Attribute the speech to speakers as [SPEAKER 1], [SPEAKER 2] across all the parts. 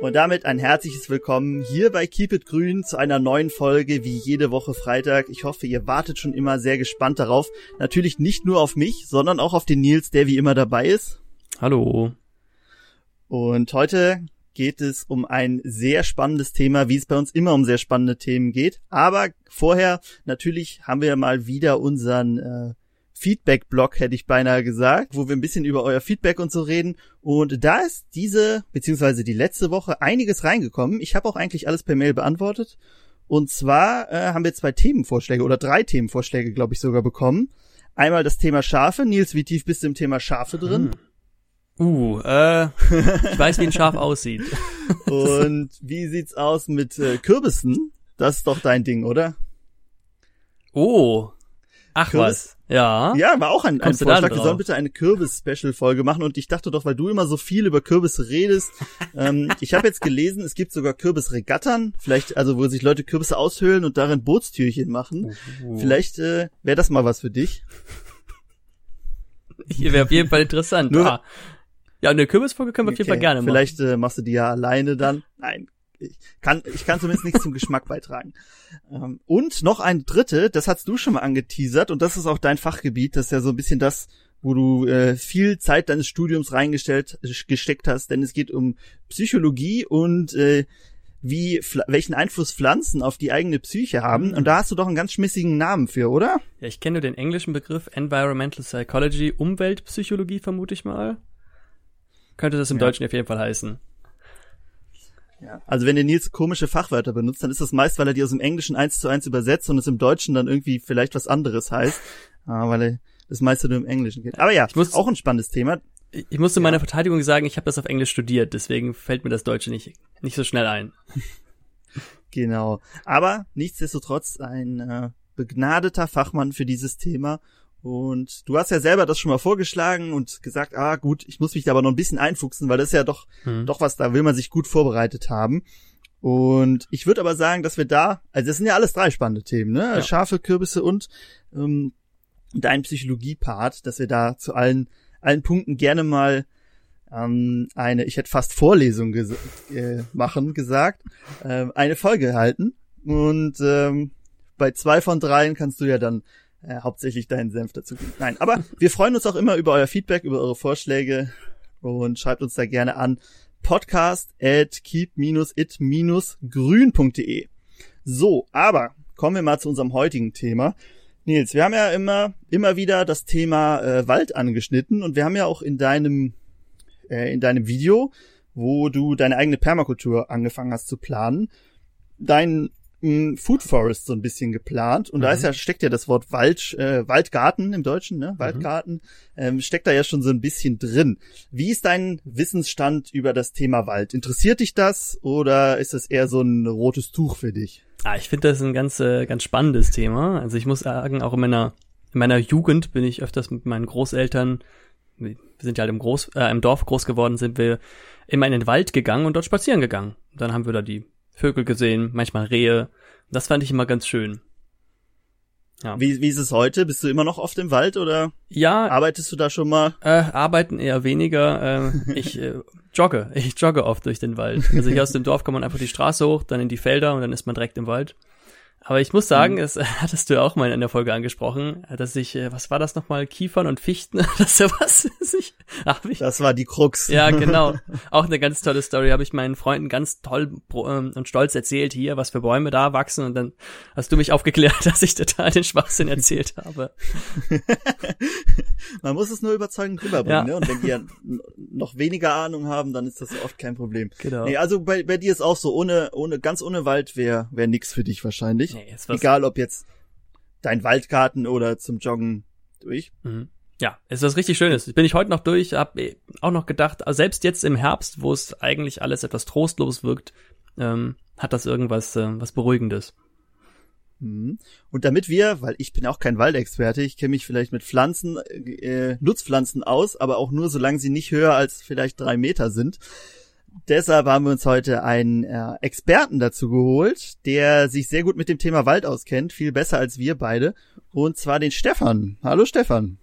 [SPEAKER 1] Und damit ein herzliches Willkommen hier bei Keep It Grün zu einer neuen Folge wie jede Woche Freitag. Ich hoffe, ihr wartet schon immer sehr gespannt darauf. Natürlich nicht nur auf mich, sondern auch auf den Nils, der wie immer dabei ist.
[SPEAKER 2] Hallo.
[SPEAKER 1] Und heute geht es um ein sehr spannendes Thema, wie es bei uns immer um sehr spannende Themen geht. Aber vorher, natürlich haben wir mal wieder unseren äh, Feedback-Blog, hätte ich beinahe gesagt, wo wir ein bisschen über euer Feedback und so reden. Und da ist diese, beziehungsweise die letzte Woche einiges reingekommen. Ich habe auch eigentlich alles per Mail beantwortet. Und zwar äh, haben wir zwei Themenvorschläge oder drei Themenvorschläge, glaube ich, sogar bekommen. Einmal das Thema Schafe. Nils, wie tief bist du im Thema Schafe drin?
[SPEAKER 2] Hm. Uh, äh, ich weiß, wie ein Schaf aussieht.
[SPEAKER 1] Und wie sieht's aus mit äh, Kürbissen? Das ist doch dein Ding, oder?
[SPEAKER 2] Oh, Ach Kürbis? was. Ja.
[SPEAKER 1] Ja, war auch ein, ein Vorschlag. Wir sollen bitte eine Kürbis-Special-Folge machen. Und ich dachte doch, weil du immer so viel über Kürbis redest, ähm, ich habe jetzt gelesen, es gibt sogar Kürbisregattern. Vielleicht, also wo sich Leute Kürbisse aushöhlen und darin Bootstürchen machen. Uh. Vielleicht äh, wäre das mal was für dich.
[SPEAKER 2] Hier wäre auf jeden Fall interessant. Nur, ah. Ja, eine Kürbisfolge können wir okay. auf jeden Fall gerne
[SPEAKER 1] machen. Vielleicht äh, machst du die ja alleine dann. Nein, ich kann, ich kann zumindest nichts zum Geschmack beitragen. Ähm, und noch ein dritte, das hast du schon mal angeteasert und das ist auch dein Fachgebiet, das ist ja so ein bisschen das, wo du äh, viel Zeit deines Studiums reingestellt gesteckt hast, denn es geht um Psychologie und äh, wie welchen Einfluss Pflanzen auf die eigene Psyche haben. Und da hast du doch einen ganz schmissigen Namen für, oder?
[SPEAKER 2] Ja, ich kenne den englischen Begriff Environmental Psychology, Umweltpsychologie vermute ich mal. Könnte das im ja. Deutschen auf jeden Fall heißen.
[SPEAKER 1] Ja. Also wenn der Nils komische Fachwörter benutzt, dann ist das meist, weil er die aus dem Englischen eins zu eins übersetzt und es im Deutschen dann irgendwie vielleicht was anderes heißt, ah, weil er das meiste nur im Englischen geht. Aber ja, ich muss, auch ein spannendes Thema.
[SPEAKER 2] Ich musste ja. meiner Verteidigung sagen, ich habe das auf Englisch studiert, deswegen fällt mir das Deutsche nicht, nicht so schnell ein.
[SPEAKER 1] genau. Aber nichtsdestotrotz ein äh, begnadeter Fachmann für dieses Thema und du hast ja selber das schon mal vorgeschlagen und gesagt, ah gut, ich muss mich da aber noch ein bisschen einfuchsen, weil das ist ja doch, mhm. doch was, da will man sich gut vorbereitet haben. Und ich würde aber sagen, dass wir da, also das sind ja alles drei spannende Themen, ne? Ja. Schafe, Kürbisse und ähm, dein Psychologie-Part, dass wir da zu allen, allen Punkten gerne mal ähm, eine, ich hätte fast Vorlesung ges äh, machen gesagt, äh, eine Folge halten. Und ähm, bei zwei von dreien kannst du ja dann äh, hauptsächlich deinen Senf dazu. Nein, aber wir freuen uns auch immer über euer Feedback, über eure Vorschläge und schreibt uns da gerne an podcast at keep-it-grün.de. So, aber kommen wir mal zu unserem heutigen Thema. Nils, wir haben ja immer, immer wieder das Thema äh, Wald angeschnitten und wir haben ja auch in deinem, äh, in deinem Video, wo du deine eigene Permakultur angefangen hast zu planen, deinen Food Forest so ein bisschen geplant und mhm. da ist ja steckt ja das Wort Wald äh, Waldgarten im Deutschen ne Waldgarten mhm. ähm, steckt da ja schon so ein bisschen drin. Wie ist dein Wissensstand über das Thema Wald? Interessiert dich das oder ist das eher so ein rotes Tuch für dich?
[SPEAKER 2] Ah, ich finde das ein ganz äh, ganz spannendes Thema. Also ich muss sagen, auch in meiner in meiner Jugend bin ich öfters mit meinen Großeltern wir sind ja halt im, Groß, äh, im Dorf groß geworden, sind wir immer in den Wald gegangen und dort spazieren gegangen. Dann haben wir da die Vögel gesehen, manchmal Rehe. Das fand ich immer ganz schön.
[SPEAKER 1] Ja. Wie, wie ist es heute? Bist du immer noch oft im Wald oder
[SPEAKER 2] ja,
[SPEAKER 1] arbeitest du da schon mal?
[SPEAKER 2] Äh, arbeiten eher weniger. Äh, ich äh, jogge. Ich jogge oft durch den Wald. Also hier aus dem Dorf kann man einfach die Straße hoch, dann in die Felder und dann ist man direkt im Wald. Aber ich muss sagen, mhm. das hattest du ja auch mal in der Folge angesprochen, dass ich, äh, was war das nochmal, Kiefern und Fichten, das ist ja was, ich,
[SPEAKER 1] ach, ich, Das war die Krux.
[SPEAKER 2] Ja, genau. Auch eine ganz tolle Story, habe ich meinen Freunden ganz toll ähm, und stolz erzählt hier, was für Bäume da wachsen und dann hast du mich aufgeklärt, dass ich total den Schwachsinn erzählt habe.
[SPEAKER 1] Man muss es nur überzeugend rüberbringen, ja. ne? Und wenn die ja noch weniger Ahnung haben, dann ist das oft kein Problem. Genau. Nee, also bei, bei dir ist auch so, ohne, ohne, ganz ohne Wald wäre wär nix für dich wahrscheinlich durch. Nee, Egal ob jetzt dein Waldgarten oder zum Joggen durch.
[SPEAKER 2] Mhm. Ja, es ist was richtig Schönes. Bin ich heute noch durch, hab auch noch gedacht, selbst jetzt im Herbst, wo es eigentlich alles etwas trostlos wirkt, ähm, hat das irgendwas äh, was Beruhigendes.
[SPEAKER 1] Mhm. Und damit wir, weil ich bin auch kein Waldexperte, ich kenne mich vielleicht mit Pflanzen, äh, Nutzpflanzen aus, aber auch nur solange sie nicht höher als vielleicht drei Meter sind, deshalb haben wir uns heute einen äh, Experten dazu geholt, der sich sehr gut mit dem Thema Wald auskennt, viel besser als wir beide, und zwar den Stefan. Hallo Stefan.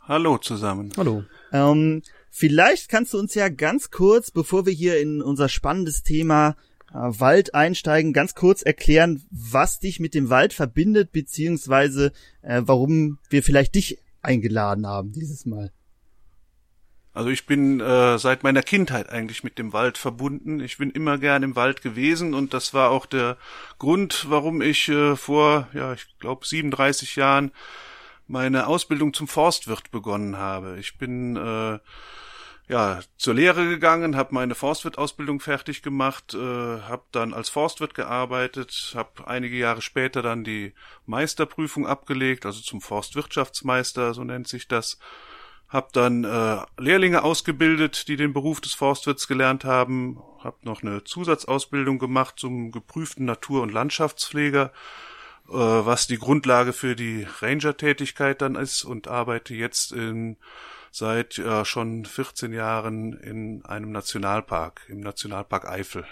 [SPEAKER 3] Hallo zusammen.
[SPEAKER 2] Hallo.
[SPEAKER 1] Ähm, vielleicht kannst du uns ja ganz kurz, bevor wir hier in unser spannendes Thema äh, Wald einsteigen, ganz kurz erklären, was dich mit dem Wald verbindet, beziehungsweise äh, warum wir vielleicht dich eingeladen haben dieses Mal.
[SPEAKER 3] Also ich bin äh, seit meiner Kindheit eigentlich mit dem Wald verbunden. Ich bin immer gern im Wald gewesen und das war auch der Grund, warum ich äh, vor, ja, ich glaube 37 Jahren meine Ausbildung zum Forstwirt begonnen habe. Ich bin äh, ja zur Lehre gegangen, habe meine Forstwirt-Ausbildung fertig gemacht, äh, habe dann als Forstwirt gearbeitet, habe einige Jahre später dann die Meisterprüfung abgelegt, also zum Forstwirtschaftsmeister, so nennt sich das habe dann äh, Lehrlinge ausgebildet, die den Beruf des Forstwirts gelernt haben, habe noch eine Zusatzausbildung gemacht zum geprüften Natur- und Landschaftspfleger, äh, was die Grundlage für die Ranger-Tätigkeit dann ist und arbeite jetzt in, seit äh, schon 14 Jahren in einem Nationalpark, im Nationalpark Eifel.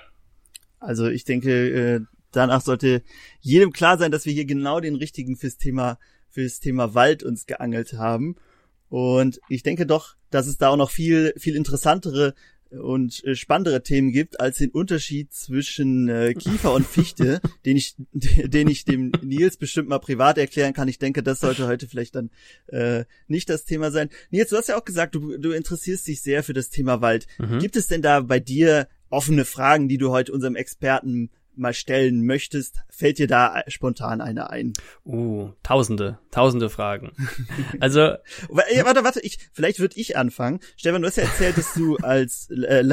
[SPEAKER 1] Also ich denke, äh, danach sollte jedem klar sein, dass wir hier genau den richtigen fürs Thema fürs Thema Wald uns geangelt haben. Und ich denke doch, dass es da auch noch viel, viel interessantere und äh, spannendere Themen gibt als den Unterschied zwischen äh, Kiefer und Fichte, den ich, den ich dem Nils bestimmt mal privat erklären kann. Ich denke, das sollte heute vielleicht dann äh, nicht das Thema sein. Nils, du hast ja auch gesagt, du, du interessierst dich sehr für das Thema Wald. Mhm. Gibt es denn da bei dir offene Fragen, die du heute unserem Experten mal stellen möchtest, fällt dir da spontan eine ein?
[SPEAKER 2] Uh, tausende, tausende Fragen. Also,
[SPEAKER 1] ja, warte, warte, ich, vielleicht würde ich anfangen. Stefan, du hast ja erzählt, dass du als, äh,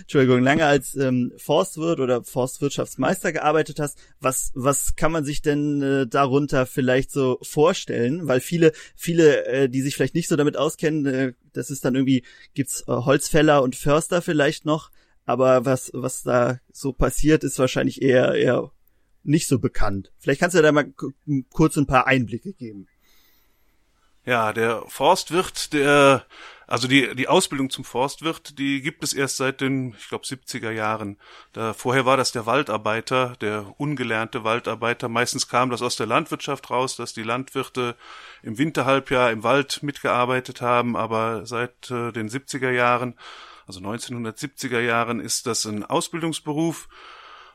[SPEAKER 1] Entschuldigung, lange als ähm, Forstwirt oder Forstwirtschaftsmeister gearbeitet hast. Was, was kann man sich denn äh, darunter vielleicht so vorstellen? Weil viele, viele, äh, die sich vielleicht nicht so damit auskennen, äh, das ist dann irgendwie, gibt's äh, Holzfäller und Förster vielleicht noch aber was, was da so passiert, ist wahrscheinlich eher, eher nicht so bekannt. Vielleicht kannst du da mal kurz ein paar Einblicke geben.
[SPEAKER 3] Ja, der Forstwirt, der, also die, die Ausbildung zum Forstwirt, die gibt es erst seit den, ich glaube, 70er Jahren. Da, vorher war das der Waldarbeiter, der ungelernte Waldarbeiter. Meistens kam das aus der Landwirtschaft raus, dass die Landwirte im Winterhalbjahr im Wald mitgearbeitet haben, aber seit äh, den 70er Jahren also 1970er Jahren ist das ein Ausbildungsberuf.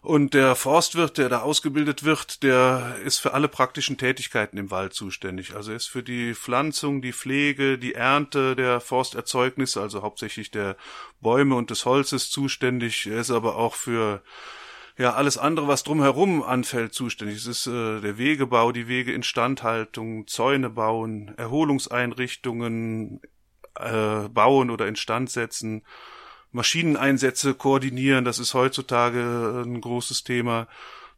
[SPEAKER 3] Und der Forstwirt, der da ausgebildet wird, der ist für alle praktischen Tätigkeiten im Wald zuständig. Also er ist für die Pflanzung, die Pflege, die Ernte der Forsterzeugnisse, also hauptsächlich der Bäume und des Holzes zuständig. Er ist aber auch für ja alles andere, was drumherum anfällt, zuständig. Es ist äh, der Wegebau, die Wegeinstandhaltung, Zäune bauen, Erholungseinrichtungen, äh, bauen oder instand setzen, Maschineneinsätze koordinieren, das ist heutzutage ein großes Thema.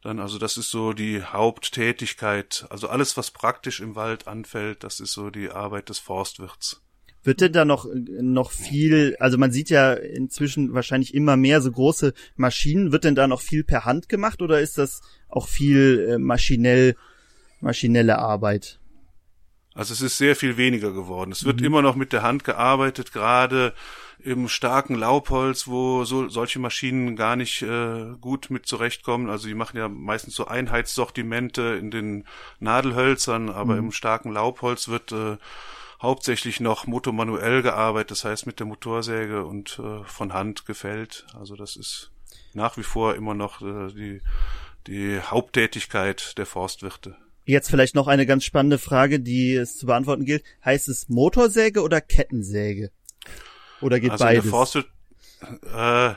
[SPEAKER 3] Dann, also das ist so die Haupttätigkeit. Also alles, was praktisch im Wald anfällt, das ist so die Arbeit des Forstwirts.
[SPEAKER 1] Wird denn da noch, noch viel, also man sieht ja inzwischen wahrscheinlich immer mehr so große Maschinen, wird denn da noch viel per Hand gemacht oder ist das auch viel äh, maschinell, maschinelle Arbeit?
[SPEAKER 3] Also es ist sehr viel weniger geworden. Es wird mhm. immer noch mit der Hand gearbeitet, gerade im starken Laubholz, wo so solche Maschinen gar nicht äh, gut mit zurechtkommen. Also die machen ja meistens so Einheitssortimente in den Nadelhölzern, aber mhm. im starken Laubholz wird äh, hauptsächlich noch motomanuell gearbeitet, das heißt mit der Motorsäge und äh, von Hand gefällt. Also das ist nach wie vor immer noch äh, die, die Haupttätigkeit der Forstwirte.
[SPEAKER 1] Jetzt vielleicht noch eine ganz spannende Frage, die es zu beantworten gilt. Heißt es Motorsäge oder Kettensäge? Oder geht also beides?
[SPEAKER 3] Forstwirt, äh,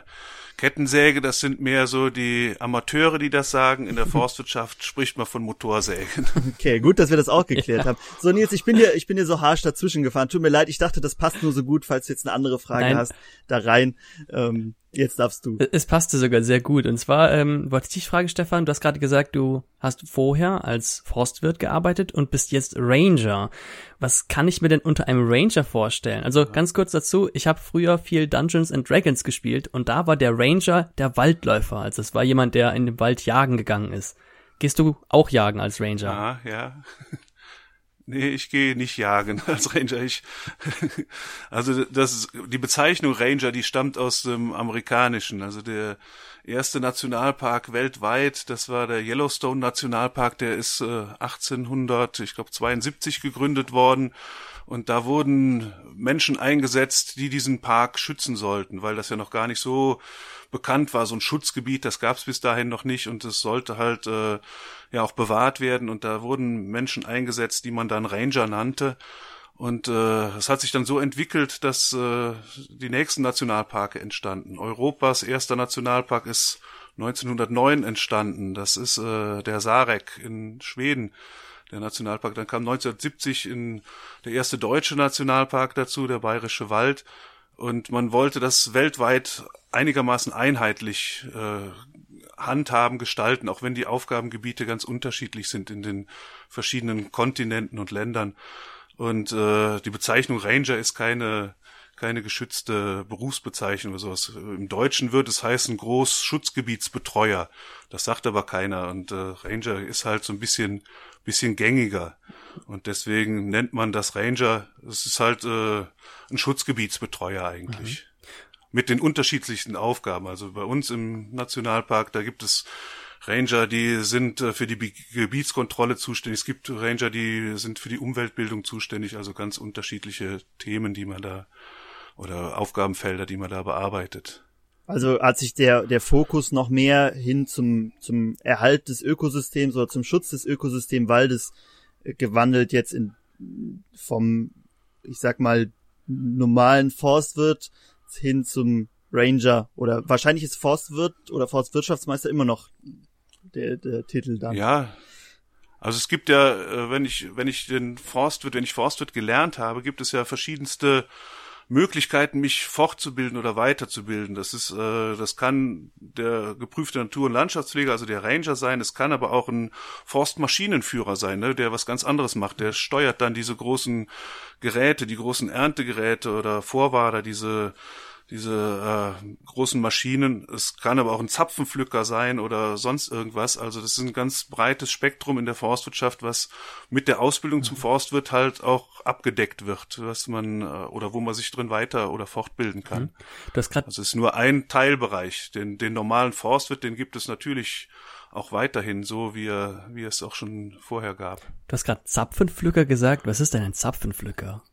[SPEAKER 3] Kettensäge, das sind mehr so die Amateure, die das sagen. In der Forstwirtschaft spricht man von Motorsägen.
[SPEAKER 1] Okay, gut, dass wir das auch geklärt ja. haben. So, Nils, ich bin dir, ich bin dir so harsch dazwischen gefahren. Tut mir leid, ich dachte, das passt nur so gut, falls du jetzt eine andere Frage Nein. hast, da rein. Ähm, Jetzt darfst du.
[SPEAKER 2] Es passte sogar sehr gut. Und zwar ähm, wollte ich dich fragen, Stefan, du hast gerade gesagt, du hast vorher als Forstwirt gearbeitet und bist jetzt Ranger. Was kann ich mir denn unter einem Ranger vorstellen? Also ganz kurz dazu, ich habe früher viel Dungeons and Dragons gespielt und da war der Ranger der Waldläufer. Also es war jemand, der in den Wald jagen gegangen ist. Gehst du auch jagen als Ranger?
[SPEAKER 3] Ja, ja. Nee, ich gehe nicht jagen als Ranger. Ich, also das, die Bezeichnung Ranger, die stammt aus dem Amerikanischen. Also der erste Nationalpark weltweit, das war der Yellowstone Nationalpark, der ist äh, 1800, ich glaube 72 gegründet worden Und da wurden Menschen eingesetzt, die diesen Park schützen sollten, weil das ja noch gar nicht so bekannt war, so ein Schutzgebiet, das gab es bis dahin noch nicht und es sollte halt äh, ja auch bewahrt werden. Und da wurden Menschen eingesetzt, die man dann Ranger nannte. Und äh, es hat sich dann so entwickelt, dass äh, die nächsten Nationalparke entstanden. Europas erster Nationalpark ist 1909 entstanden. Das ist äh, der Sarek in Schweden, der Nationalpark. Dann kam 1970 in der erste deutsche Nationalpark dazu, der Bayerische Wald. Und man wollte das weltweit einigermaßen einheitlich äh, handhaben, gestalten, auch wenn die Aufgabengebiete ganz unterschiedlich sind in den verschiedenen Kontinenten und Ländern. Und äh, die Bezeichnung Ranger ist keine keine geschützte Berufsbezeichnung oder sowas. Im Deutschen wird es heißen Großschutzgebietsbetreuer. Das sagt aber keiner. Und äh, Ranger ist halt so ein bisschen, bisschen gängiger. Und deswegen nennt man das Ranger. Es ist halt äh, ein Schutzgebietsbetreuer eigentlich. Mhm. Mit den unterschiedlichsten Aufgaben. Also bei uns im Nationalpark, da gibt es Ranger, die sind äh, für die Gebietskontrolle zuständig. Es gibt Ranger, die sind für die Umweltbildung zuständig. Also ganz unterschiedliche Themen, die man da oder Aufgabenfelder, die man da bearbeitet.
[SPEAKER 1] Also hat sich der, der Fokus noch mehr hin zum, zum Erhalt des Ökosystems oder zum Schutz des Ökosystemwaldes gewandelt jetzt in, vom, ich sag mal, normalen Forstwirt hin zum Ranger oder wahrscheinlich ist Forstwirt oder Forstwirtschaftsmeister immer noch der, der Titel dann.
[SPEAKER 3] Ja. Also es gibt ja, äh, wenn ich, wenn ich den Forstwirt, wenn ich Forstwirt gelernt habe, gibt es ja verschiedenste Möglichkeiten, mich fortzubilden oder weiterzubilden. Das ist, äh, das kann der geprüfte Natur- und Landschaftspfleger, also der Ranger sein. Es kann aber auch ein Forstmaschinenführer sein, ne, der was ganz anderes macht. Der steuert dann diese großen Geräte, die großen Erntegeräte oder Vorwader, diese diese äh, großen Maschinen. Es kann aber auch ein Zapfenpflücker sein oder sonst irgendwas. Also das ist ein ganz breites Spektrum in der Forstwirtschaft, was mit der Ausbildung zum mhm. Forstwirt halt auch abgedeckt wird, was man äh, oder wo man sich drin weiter oder fortbilden kann. Mhm.
[SPEAKER 2] Das grad
[SPEAKER 3] also es ist nur ein Teilbereich. Den, den normalen Forstwirt, den gibt es natürlich auch weiterhin so, wie, er, wie es auch schon vorher gab.
[SPEAKER 2] Du hast gerade Zapfenpflücker gesagt. Was ist denn ein Zapfenpflücker?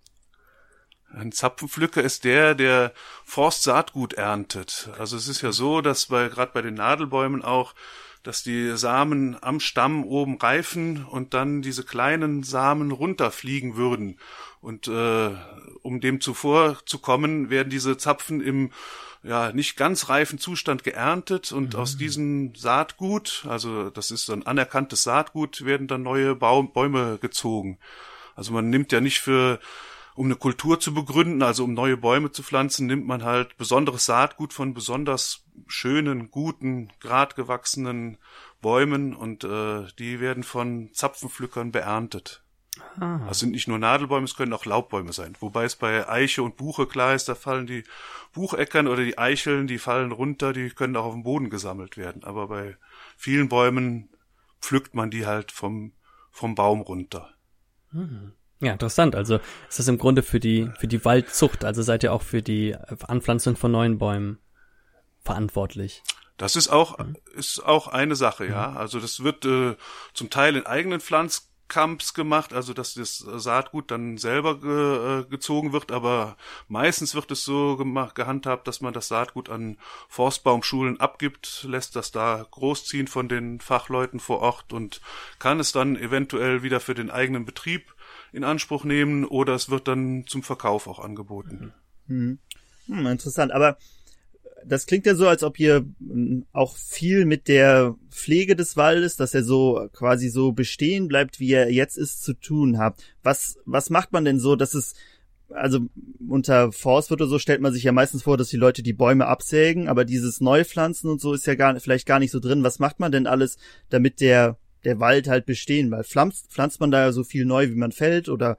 [SPEAKER 3] Ein Zapfenpflücker ist der, der Forstsaatgut erntet. Also es ist ja so, dass bei gerade bei den Nadelbäumen auch, dass die Samen am Stamm oben reifen und dann diese kleinen Samen runterfliegen würden. Und äh, um dem zuvor zu kommen, werden diese Zapfen im ja nicht ganz reifen Zustand geerntet und mhm. aus diesem Saatgut, also das ist ein anerkanntes Saatgut, werden dann neue Baum, Bäume gezogen. Also man nimmt ja nicht für um eine Kultur zu begründen, also um neue Bäume zu pflanzen, nimmt man halt besonderes Saatgut von besonders schönen, guten, gradgewachsenen Bäumen und äh, die werden von Zapfenpflückern beerntet. Ah. Das sind nicht nur Nadelbäume, es können auch Laubbäume sein. Wobei es bei Eiche und Buche klar ist, da fallen die Bucheckern oder die Eicheln, die fallen runter, die können auch auf dem Boden gesammelt werden. Aber bei vielen Bäumen pflückt man die halt vom, vom Baum runter.
[SPEAKER 2] Mhm. Ja, interessant. Also ist das im Grunde für die, für die Waldzucht, also seid ihr auch für die Anpflanzung von neuen Bäumen verantwortlich.
[SPEAKER 3] Das ist auch, mhm. ist auch eine Sache, ja. Mhm. Also das wird äh, zum Teil in eigenen Pflanzkamps gemacht, also dass das Saatgut dann selber ge, äh, gezogen wird, aber meistens wird es so gemacht, gehandhabt, dass man das Saatgut an Forstbaumschulen abgibt, lässt das da großziehen von den Fachleuten vor Ort und kann es dann eventuell wieder für den eigenen Betrieb in Anspruch nehmen oder es wird dann zum Verkauf auch angeboten.
[SPEAKER 1] Hm. Hm, interessant, aber das klingt ja so, als ob ihr hm, auch viel mit der Pflege des Waldes, dass er so quasi so bestehen bleibt, wie er jetzt ist, zu tun habt. Was, was macht man denn so, dass es, also unter Forstwirt oder so stellt man sich ja meistens vor, dass die Leute die Bäume absägen, aber dieses Neupflanzen und so ist ja gar, vielleicht gar nicht so drin. Was macht man denn alles, damit der der Wald halt bestehen, weil pflanzt, pflanzt man da ja so viel neu, wie man fällt, oder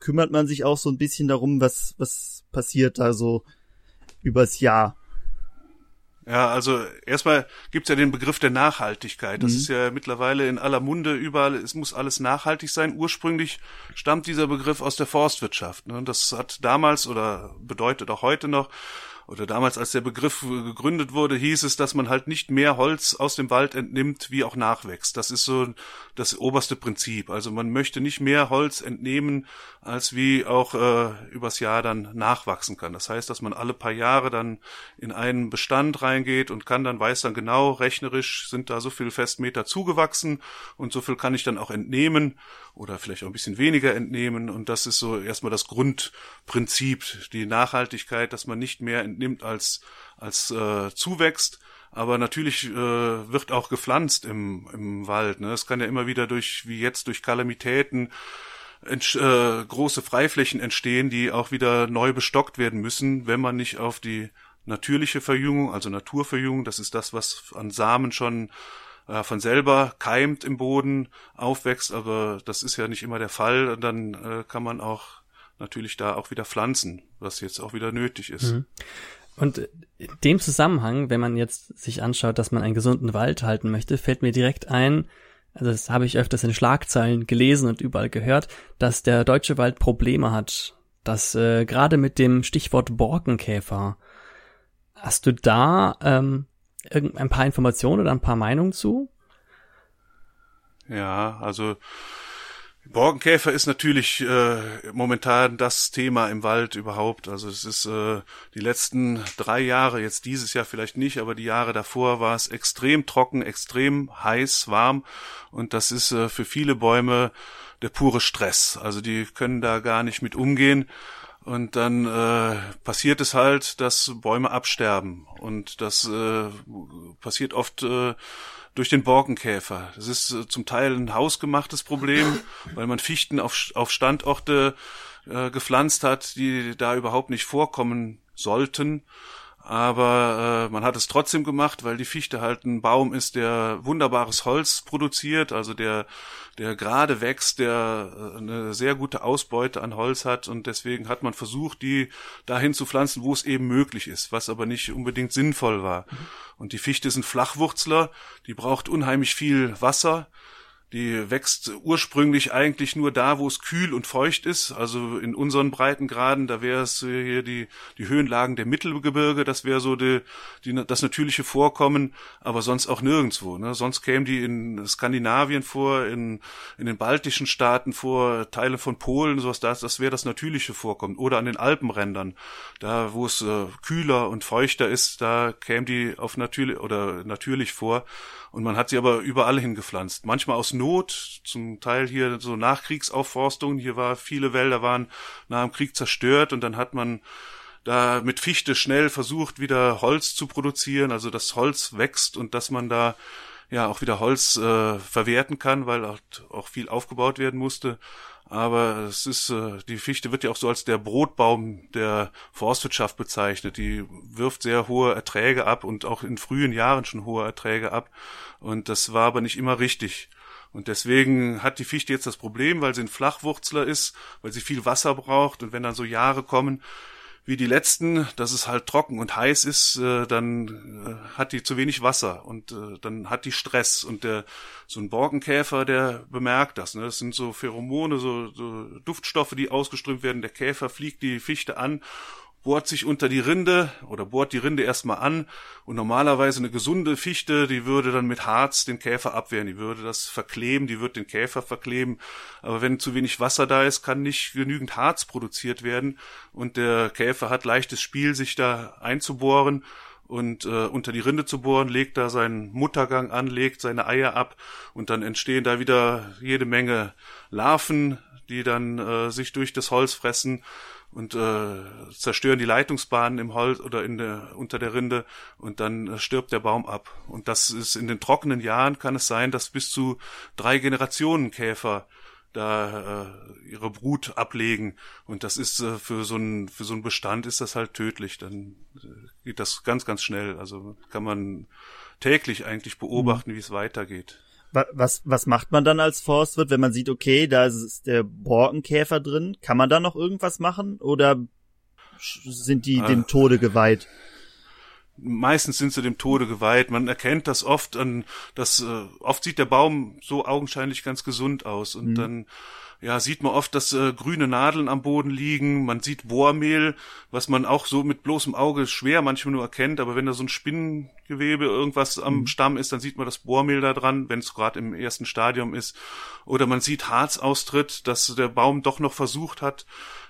[SPEAKER 1] kümmert man sich auch so ein bisschen darum, was, was passiert da so übers Jahr?
[SPEAKER 3] Ja, also erstmal gibt's ja den Begriff der Nachhaltigkeit. Das mhm. ist ja mittlerweile in aller Munde überall. Es muss alles nachhaltig sein. Ursprünglich stammt dieser Begriff aus der Forstwirtschaft. Ne? Das hat damals oder bedeutet auch heute noch oder damals, als der Begriff gegründet wurde, hieß es, dass man halt nicht mehr Holz aus dem Wald entnimmt, wie auch nachwächst. Das ist so das oberste Prinzip. Also man möchte nicht mehr Holz entnehmen, als wie auch äh, übers Jahr dann nachwachsen kann. Das heißt, dass man alle paar Jahre dann in einen Bestand reingeht und kann dann, weiß dann genau, rechnerisch sind da so viel Festmeter zugewachsen und so viel kann ich dann auch entnehmen oder vielleicht auch ein bisschen weniger entnehmen. Und das ist so erstmal das Grundprinzip, die Nachhaltigkeit, dass man nicht mehr entnimmt als, als äh, zuwächst. Aber natürlich äh, wird auch gepflanzt im, im Wald. Ne? Es kann ja immer wieder durch, wie jetzt, durch Kalamitäten äh, große Freiflächen entstehen, die auch wieder neu bestockt werden müssen, wenn man nicht auf die natürliche Verjüngung, also Naturverjüngung, das ist das, was an Samen schon äh, von selber keimt im Boden, aufwächst, aber das ist ja nicht immer der Fall. Dann äh, kann man auch natürlich da auch wieder pflanzen, was jetzt auch wieder nötig ist. Mhm.
[SPEAKER 2] Und in dem Zusammenhang, wenn man jetzt sich anschaut, dass man einen gesunden Wald halten möchte, fällt mir direkt ein, also das habe ich öfters in Schlagzeilen gelesen und überall gehört, dass der deutsche Wald Probleme hat. Dass äh, gerade mit dem Stichwort Borkenkäfer. Hast du da ähm, ein paar Informationen oder ein paar Meinungen zu?
[SPEAKER 3] Ja, also Borkenkäfer ist natürlich äh, momentan das Thema im Wald überhaupt. Also es ist äh, die letzten drei Jahre, jetzt dieses Jahr vielleicht nicht, aber die Jahre davor war es extrem trocken, extrem heiß, warm und das ist äh, für viele Bäume der pure Stress. Also die können da gar nicht mit umgehen. Und dann äh, passiert es halt, dass Bäume absterben. Und das äh, passiert oft äh, durch den Borkenkäfer. Das ist äh, zum Teil ein hausgemachtes Problem, weil man Fichten auf, auf Standorte äh, gepflanzt hat, die da überhaupt nicht vorkommen sollten aber äh, man hat es trotzdem gemacht, weil die Fichte halt ein Baum ist, der wunderbares Holz produziert, also der der gerade wächst, der äh, eine sehr gute Ausbeute an Holz hat. Und deswegen hat man versucht, die dahin zu pflanzen, wo es eben möglich ist, was aber nicht unbedingt sinnvoll war. Und die Fichte ist ein Flachwurzler, die braucht unheimlich viel Wasser die wächst ursprünglich eigentlich nur da, wo es kühl und feucht ist. Also in unseren Breitengraden, da wäre es hier die, die Höhenlagen der Mittelgebirge, das wäre so die, die, das natürliche Vorkommen, aber sonst auch nirgendwo. Ne? Sonst kämen die in Skandinavien vor, in, in den baltischen Staaten vor, Teile von Polen, sowas, das, das wäre das natürliche Vorkommen. Oder an den Alpenrändern, da wo es äh, kühler und feuchter ist, da kämen die auf natürlich oder natürlich vor. Und man hat sie aber überall hingepflanzt. Manchmal aus Not, zum Teil hier so Nachkriegsaufforstungen. Hier war, viele Wälder waren nach dem Krieg zerstört und dann hat man da mit Fichte schnell versucht, wieder Holz zu produzieren, also das Holz wächst und dass man da ja auch wieder Holz äh, verwerten kann, weil auch, auch viel aufgebaut werden musste. Aber es ist, äh, die Fichte wird ja auch so als der Brotbaum der Forstwirtschaft bezeichnet. Die wirft sehr hohe Erträge ab und auch in frühen Jahren schon hohe Erträge ab. Und das war aber nicht immer richtig. Und deswegen hat die Fichte jetzt das Problem, weil sie ein Flachwurzler ist, weil sie viel Wasser braucht und wenn dann so Jahre kommen, wie die letzten, dass es halt trocken und heiß ist, äh, dann äh, hat die zu wenig Wasser und äh, dann hat die Stress. Und der so ein Borkenkäfer, der bemerkt das. Ne? Das sind so Pheromone, so, so Duftstoffe, die ausgeströmt werden. Der Käfer fliegt die Fichte an bohrt sich unter die Rinde oder bohrt die Rinde erstmal an. Und normalerweise eine gesunde Fichte, die würde dann mit Harz den Käfer abwehren, die würde das verkleben, die wird den Käfer verkleben, aber wenn zu wenig Wasser da ist, kann nicht genügend Harz produziert werden. Und der Käfer hat leichtes Spiel, sich da einzubohren und äh, unter die Rinde zu bohren, legt da seinen Muttergang an, legt seine Eier ab. Und dann entstehen da wieder jede Menge Larven, die dann äh, sich durch das Holz fressen und äh, zerstören die Leitungsbahnen im Holz oder in der, unter der Rinde und dann äh, stirbt der Baum ab. Und das ist in den trockenen Jahren kann es sein, dass bis zu drei Generationen Käfer da äh, ihre Brut ablegen und das ist äh, für so ein für so ein Bestand ist das halt tödlich dann äh, geht das ganz ganz schnell also kann man täglich eigentlich beobachten mhm. wie es weitergeht
[SPEAKER 1] was, was macht man dann als Forstwirt, wenn man sieht, okay, da ist der Borkenkäfer drin? Kann man da noch irgendwas machen oder sind die dem Tode geweiht?
[SPEAKER 3] Meistens sind sie dem Tode geweiht. Man erkennt das oft an, das, äh, oft sieht der Baum so augenscheinlich ganz gesund aus und mhm. dann ja, sieht man oft, dass äh, grüne Nadeln am Boden liegen. Man sieht Bohrmehl, was man auch so mit bloßem Auge schwer manchmal nur erkennt. Aber wenn da so ein Spinnengewebe irgendwas am mhm. Stamm ist, dann sieht man das Bohrmehl da dran, wenn es gerade im ersten Stadium ist. Oder man sieht Harzaustritt, dass der Baum doch noch versucht hat,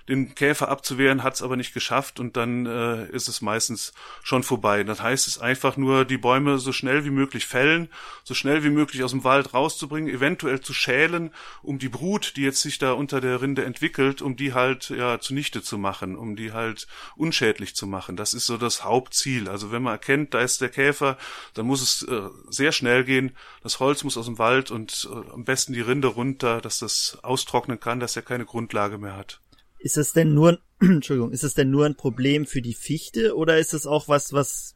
[SPEAKER 3] den Käfer abzuwehren, hat es aber nicht geschafft und dann äh, ist es meistens schon vorbei. Das heißt es einfach nur, die Bäume so schnell wie möglich fällen, so schnell wie möglich aus dem Wald rauszubringen, eventuell zu schälen, um die Brut, die jetzt sich da unter der Rinde entwickelt, um die halt ja zunichte zu machen, um die halt unschädlich zu machen. Das ist so das Hauptziel. Also wenn man erkennt, da ist der Käfer, dann muss es äh, sehr schnell gehen. Das Holz muss aus dem Wald und äh, am besten die Rinde runter, dass das austrocknen kann, dass er keine Grundlage mehr hat.
[SPEAKER 1] Ist es denn nur, Entschuldigung, ist es denn nur ein Problem für die Fichte oder ist es auch was, was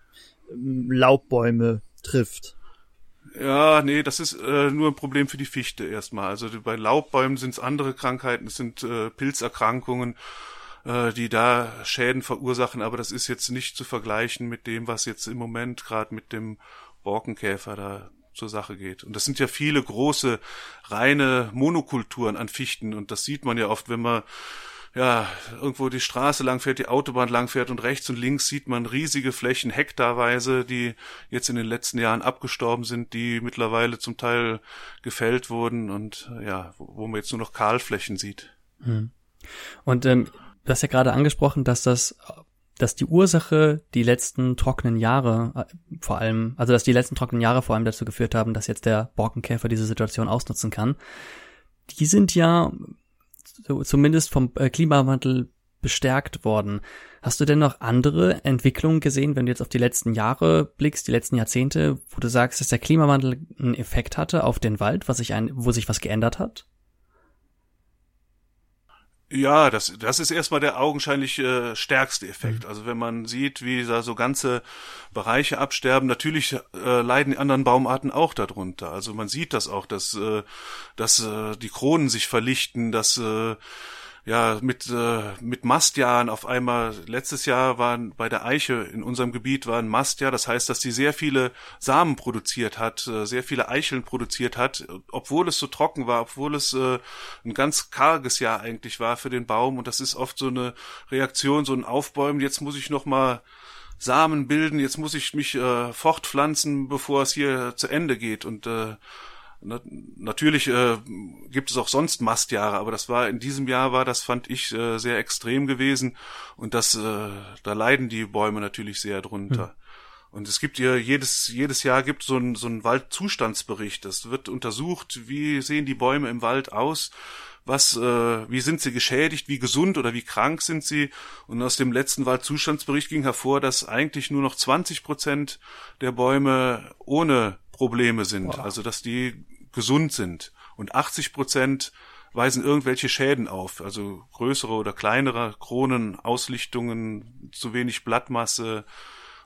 [SPEAKER 1] ähm, Laubbäume trifft?
[SPEAKER 3] Ja, nee, das ist äh, nur ein Problem für die Fichte erstmal. Also bei Laubbäumen sind es andere Krankheiten, es sind äh, Pilzerkrankungen, äh, die da Schäden verursachen, aber das ist jetzt nicht zu vergleichen mit dem, was jetzt im Moment gerade mit dem Borkenkäfer da zur Sache geht. Und das sind ja viele große, reine Monokulturen an Fichten und das sieht man ja oft, wenn man ja, irgendwo die Straße lang fährt, die Autobahn lang fährt und rechts und links sieht man riesige Flächen, hektarweise, die jetzt in den letzten Jahren abgestorben sind, die mittlerweile zum Teil gefällt wurden und ja, wo man jetzt nur noch Kahlflächen sieht. Hm.
[SPEAKER 2] Und ähm, du hast ja gerade angesprochen, dass das dass die Ursache die letzten trockenen Jahre äh, vor allem, also dass die letzten trockenen Jahre vor allem dazu geführt haben, dass jetzt der Borkenkäfer diese Situation ausnutzen kann. Die sind ja zumindest vom äh, Klimawandel bestärkt worden. Hast du denn noch andere Entwicklungen gesehen, wenn du jetzt auf die letzten Jahre blickst, die letzten Jahrzehnte, wo du sagst, dass der Klimawandel einen Effekt hatte auf den Wald, was sich ein, wo sich was geändert hat?
[SPEAKER 3] Ja, das, das ist erstmal der augenscheinlich äh, stärkste Effekt. Mhm. Also wenn man sieht, wie da so ganze Bereiche absterben, natürlich äh, leiden die anderen Baumarten auch darunter. Also man sieht das auch, dass, äh, dass äh, die Kronen sich verlichten, dass äh, ja mit äh, mit Mastjahren auf einmal. Letztes Jahr waren bei der Eiche in unserem Gebiet war ein Mastjahr, das heißt, dass die sehr viele Samen produziert hat, äh, sehr viele Eicheln produziert hat, obwohl es so trocken war, obwohl es äh, ein ganz karges Jahr eigentlich war für den Baum. Und das ist oft so eine Reaktion, so ein Aufbäumen, jetzt muss ich noch mal Samen bilden, jetzt muss ich mich äh, fortpflanzen, bevor es hier zu Ende geht. Und äh, Natürlich äh, gibt es auch sonst Mastjahre, aber das war in diesem Jahr war das fand ich äh, sehr extrem gewesen und das äh, da leiden die Bäume natürlich sehr drunter. Hm. Und es gibt ja jedes jedes Jahr gibt so ein so ein Waldzustandsbericht. Das wird untersucht, wie sehen die Bäume im Wald aus, was äh, wie sind sie geschädigt, wie gesund oder wie krank sind sie. Und aus dem letzten Waldzustandsbericht ging hervor, dass eigentlich nur noch 20 Prozent der Bäume ohne Probleme sind, wow. also dass die gesund sind. Und 80 Prozent weisen irgendwelche Schäden auf, also größere oder kleinere Kronen, Auslichtungen, zu wenig Blattmasse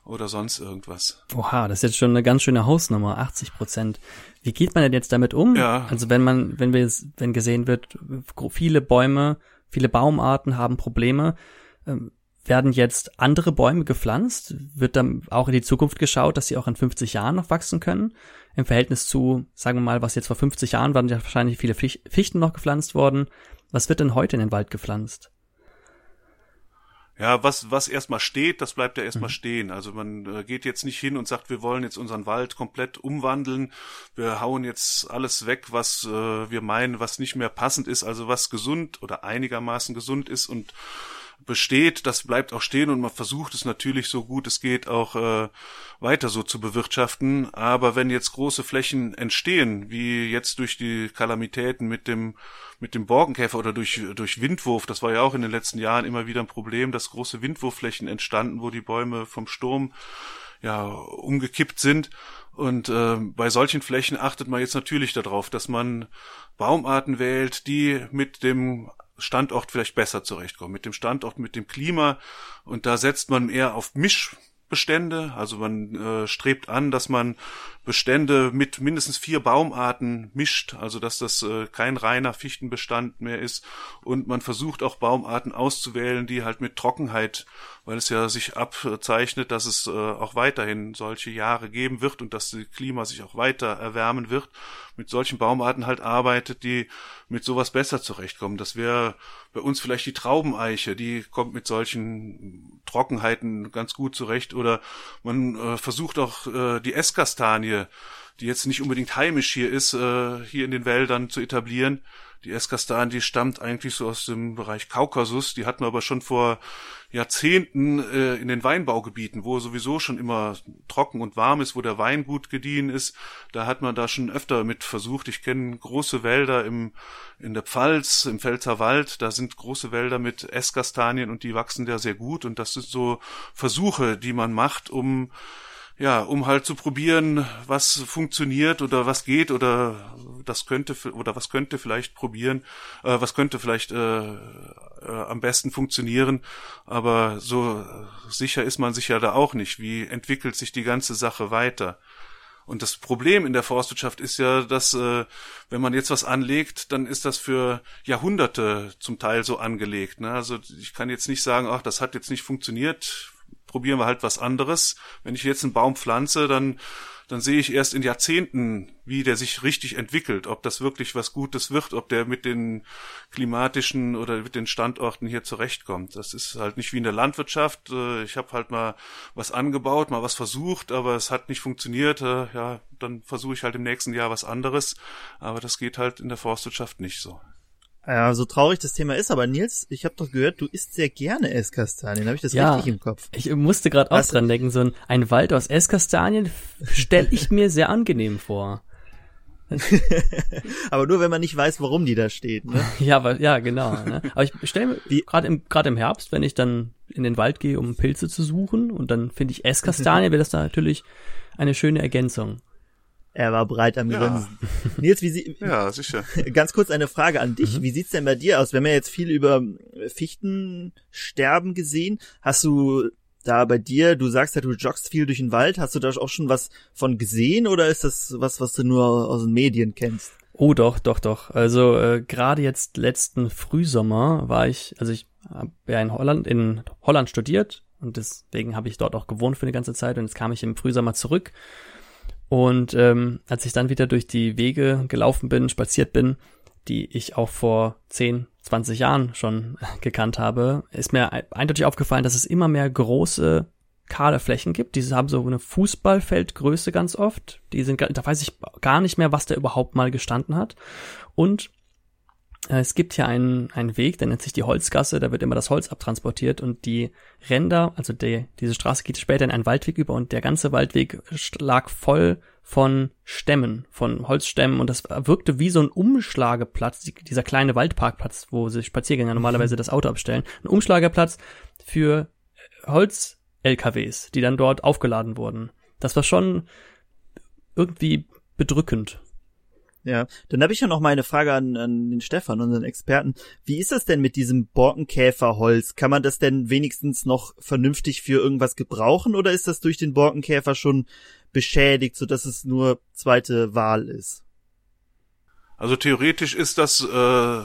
[SPEAKER 3] oder sonst irgendwas.
[SPEAKER 2] Oha, das ist jetzt schon eine ganz schöne Hausnummer, 80 Prozent. Wie geht man denn jetzt damit um? Ja. Also wenn man, wenn wir, wenn gesehen wird, viele Bäume, viele Baumarten haben Probleme, ähm, werden jetzt andere Bäume gepflanzt? Wird dann auch in die Zukunft geschaut, dass sie auch in 50 Jahren noch wachsen können? Im Verhältnis zu, sagen wir mal, was jetzt vor 50 Jahren waren ja wahrscheinlich viele Fichten noch gepflanzt worden. Was wird denn heute in den Wald gepflanzt?
[SPEAKER 3] Ja, was, was erstmal steht, das bleibt ja erstmal mhm. stehen. Also man äh, geht jetzt nicht hin und sagt, wir wollen jetzt unseren Wald komplett umwandeln. Wir hauen jetzt alles weg, was äh, wir meinen, was nicht mehr passend ist, also was gesund oder einigermaßen gesund ist und besteht, das bleibt auch stehen und man versucht es natürlich so gut es geht auch äh, weiter so zu bewirtschaften. Aber wenn jetzt große Flächen entstehen, wie jetzt durch die Kalamitäten mit dem mit dem Borkenkäfer oder durch durch Windwurf, das war ja auch in den letzten Jahren immer wieder ein Problem, dass große Windwurfflächen entstanden, wo die Bäume vom Sturm ja umgekippt sind. Und äh, bei solchen Flächen achtet man jetzt natürlich darauf, dass man Baumarten wählt, die mit dem Standort vielleicht besser zurechtkommen, mit dem Standort, mit dem Klima. Und da setzt man eher auf Mischbestände. Also man äh, strebt an, dass man Bestände mit mindestens vier Baumarten mischt, also dass das äh, kein reiner Fichtenbestand mehr ist. Und man versucht auch Baumarten auszuwählen, die halt mit Trockenheit weil es ja sich abzeichnet, dass es äh, auch weiterhin solche Jahre geben wird und dass das Klima sich auch weiter erwärmen wird, mit solchen Baumarten halt arbeitet, die mit sowas besser zurechtkommen. Das wäre bei uns vielleicht die Traubeneiche, die kommt mit solchen Trockenheiten ganz gut zurecht. Oder man äh, versucht auch äh, die Esskastanie, die jetzt nicht unbedingt heimisch hier ist, äh, hier in den Wäldern zu etablieren. Die Eskastan, die stammt eigentlich so aus dem Bereich Kaukasus. Die hatten wir aber schon vor Jahrzehnten äh, in den Weinbaugebieten, wo sowieso schon immer trocken und warm ist, wo der Wein gut gediehen ist. Da hat man da schon öfter mit versucht. Ich kenne große Wälder im, in der Pfalz, im Pfälzer Wald. Da sind große Wälder mit Esskastanien und die wachsen da sehr gut. Und das sind so Versuche, die man macht, um ja, um halt zu probieren, was funktioniert oder was geht oder das könnte oder was könnte vielleicht probieren, äh, was könnte vielleicht äh, äh, am besten funktionieren, aber so sicher ist man sich ja da auch nicht. Wie entwickelt sich die ganze Sache weiter? Und das Problem in der Forstwirtschaft ist ja, dass äh, wenn man jetzt was anlegt, dann ist das für Jahrhunderte zum Teil so angelegt. Ne? Also ich kann jetzt nicht sagen, ach, das hat jetzt nicht funktioniert, probieren wir halt was anderes. Wenn ich jetzt einen Baum pflanze, dann dann sehe ich erst in Jahrzehnten, wie der sich richtig entwickelt, ob das wirklich was Gutes wird, ob der mit den klimatischen oder mit den Standorten hier zurechtkommt. Das ist halt nicht wie in der Landwirtschaft. Äh, ich habe halt mal was angebaut, mal was versucht, aber es hat nicht funktioniert. Äh, ja, dann versuche ich halt im nächsten Jahr was anderes. Aber das geht halt in der Forstwirtschaft nicht so.
[SPEAKER 1] Ja, so traurig das Thema ist, aber Nils, ich habe doch gehört, du isst sehr gerne Esskastanien. Habe ich das
[SPEAKER 2] ja,
[SPEAKER 1] richtig im Kopf?
[SPEAKER 2] Ich musste gerade auch dran denken, so ein, ein Wald aus Esskastanien stelle ich mir sehr angenehm vor.
[SPEAKER 1] aber nur wenn man nicht weiß, warum die da steht. Ne?
[SPEAKER 2] ja, aber, ja, genau. Ne? Aber ich stelle mir gerade im, gerade im Herbst, wenn ich dann in den Wald gehe, um Pilze zu suchen, und dann finde ich Esskastanien, wäre das da natürlich eine schöne Ergänzung.
[SPEAKER 1] Er war breit am Grinsen. Ja. Nils, wie sie,
[SPEAKER 3] ja, sicher.
[SPEAKER 1] Ganz kurz eine Frage an dich. Mhm. Wie sieht's denn bei dir aus? Wir haben ja jetzt viel über Fichtensterben gesehen. Hast du da bei dir, du sagst ja, du joggst viel durch den Wald. Hast du da auch schon was von gesehen oder ist das was, was du nur aus den Medien kennst?
[SPEAKER 2] Oh, doch, doch, doch. Also äh, gerade jetzt letzten Frühsommer war ich, also ich habe ja in Holland, in Holland studiert und deswegen habe ich dort auch gewohnt für eine ganze Zeit und jetzt kam ich im Frühsommer zurück und ähm, als ich dann wieder durch die Wege gelaufen bin, spaziert bin, die ich auch vor 10, 20 Jahren schon gekannt habe, ist mir eindeutig aufgefallen, dass es immer mehr große kahle Flächen gibt. Diese haben so eine Fußballfeldgröße ganz oft. Die sind, da weiß ich gar nicht mehr, was da überhaupt mal gestanden hat. Und es gibt hier einen, einen Weg, der nennt sich die Holzgasse, da wird immer das Holz abtransportiert und die Ränder, also die, diese Straße geht später in einen Waldweg über und der ganze Waldweg lag voll von Stämmen, von Holzstämmen und das wirkte wie so ein Umschlageplatz, dieser kleine Waldparkplatz, wo sich Spaziergänger normalerweise das Auto abstellen, ein Umschlagerplatz für Holz-LKWs, die dann dort aufgeladen wurden. Das war schon irgendwie bedrückend.
[SPEAKER 1] Ja, dann habe ich ja noch mal eine Frage an, an den Stefan, unseren Experten. Wie ist das denn mit diesem Borkenkäferholz? Kann man das denn wenigstens noch vernünftig für irgendwas gebrauchen oder ist das durch den Borkenkäfer schon beschädigt, so dass es nur zweite Wahl ist?
[SPEAKER 3] Also theoretisch ist das, äh,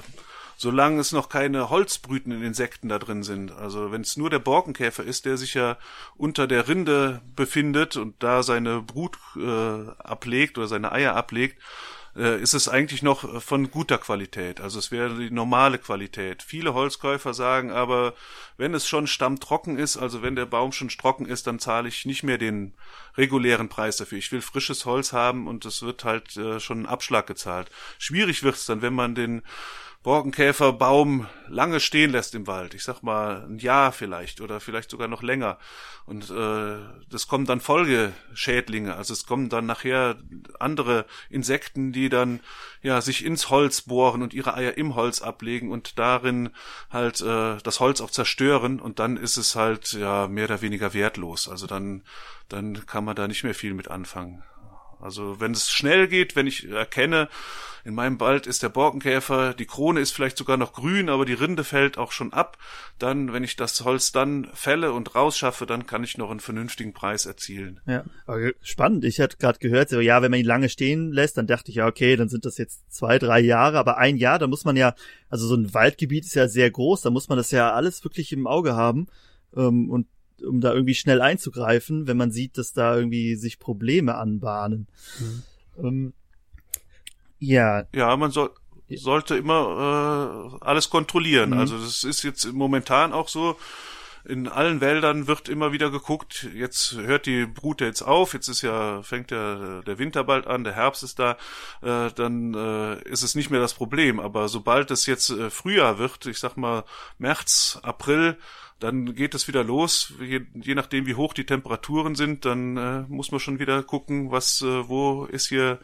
[SPEAKER 3] solange es noch keine holzbrütenden Insekten da drin sind. Also wenn es nur der Borkenkäfer ist, der sich ja unter der Rinde befindet und da seine Brut äh, ablegt oder seine Eier ablegt, äh, ist es eigentlich noch von guter Qualität. Also es wäre die normale Qualität. Viele Holzkäufer sagen aber, wenn es schon stammtrocken ist, also wenn der Baum schon trocken ist, dann zahle ich nicht mehr den regulären Preis dafür. Ich will frisches Holz haben und es wird halt äh, schon ein Abschlag gezahlt. Schwierig wird es dann, wenn man den Borkenkäferbaum lange stehen lässt im Wald. Ich sag mal ein Jahr vielleicht oder vielleicht sogar noch länger. Und äh, das kommen dann Folgeschädlinge. Also es kommen dann nachher andere Insekten, die dann ja sich ins Holz bohren und ihre Eier im Holz ablegen und darin halt äh, das Holz auch zerstören. Und dann ist es halt ja mehr oder weniger wertlos. Also dann dann kann man da nicht mehr viel mit anfangen. Also wenn es schnell geht, wenn ich erkenne, in meinem Wald ist der Borkenkäfer, die Krone ist vielleicht sogar noch grün, aber die Rinde fällt auch schon ab, dann, wenn ich das Holz dann fälle und rausschaffe, dann kann ich noch einen vernünftigen Preis erzielen.
[SPEAKER 1] Ja, aber spannend. Ich hatte gerade gehört, so, ja, wenn man ihn lange stehen lässt, dann dachte ich, ja, okay, dann sind das jetzt zwei, drei Jahre, aber ein Jahr, da muss man ja, also so ein Waldgebiet ist ja sehr groß, da muss man das ja alles wirklich im Auge haben ähm, und um da irgendwie schnell einzugreifen, wenn man sieht, dass da irgendwie sich Probleme anbahnen. Mhm. Ähm, ja.
[SPEAKER 3] Ja, man soll, sollte immer äh, alles kontrollieren. Mhm. Also das ist jetzt momentan auch so. In allen Wäldern wird immer wieder geguckt, jetzt hört die Brut jetzt auf, jetzt ist ja, fängt ja der Winter bald an, der Herbst ist da, äh, dann äh, ist es nicht mehr das Problem. Aber sobald es jetzt äh, Frühjahr wird, ich sag mal März, April, dann geht es wieder los. Je, je nachdem, wie hoch die Temperaturen sind, dann äh, muss man schon wieder gucken, was, äh, wo ist hier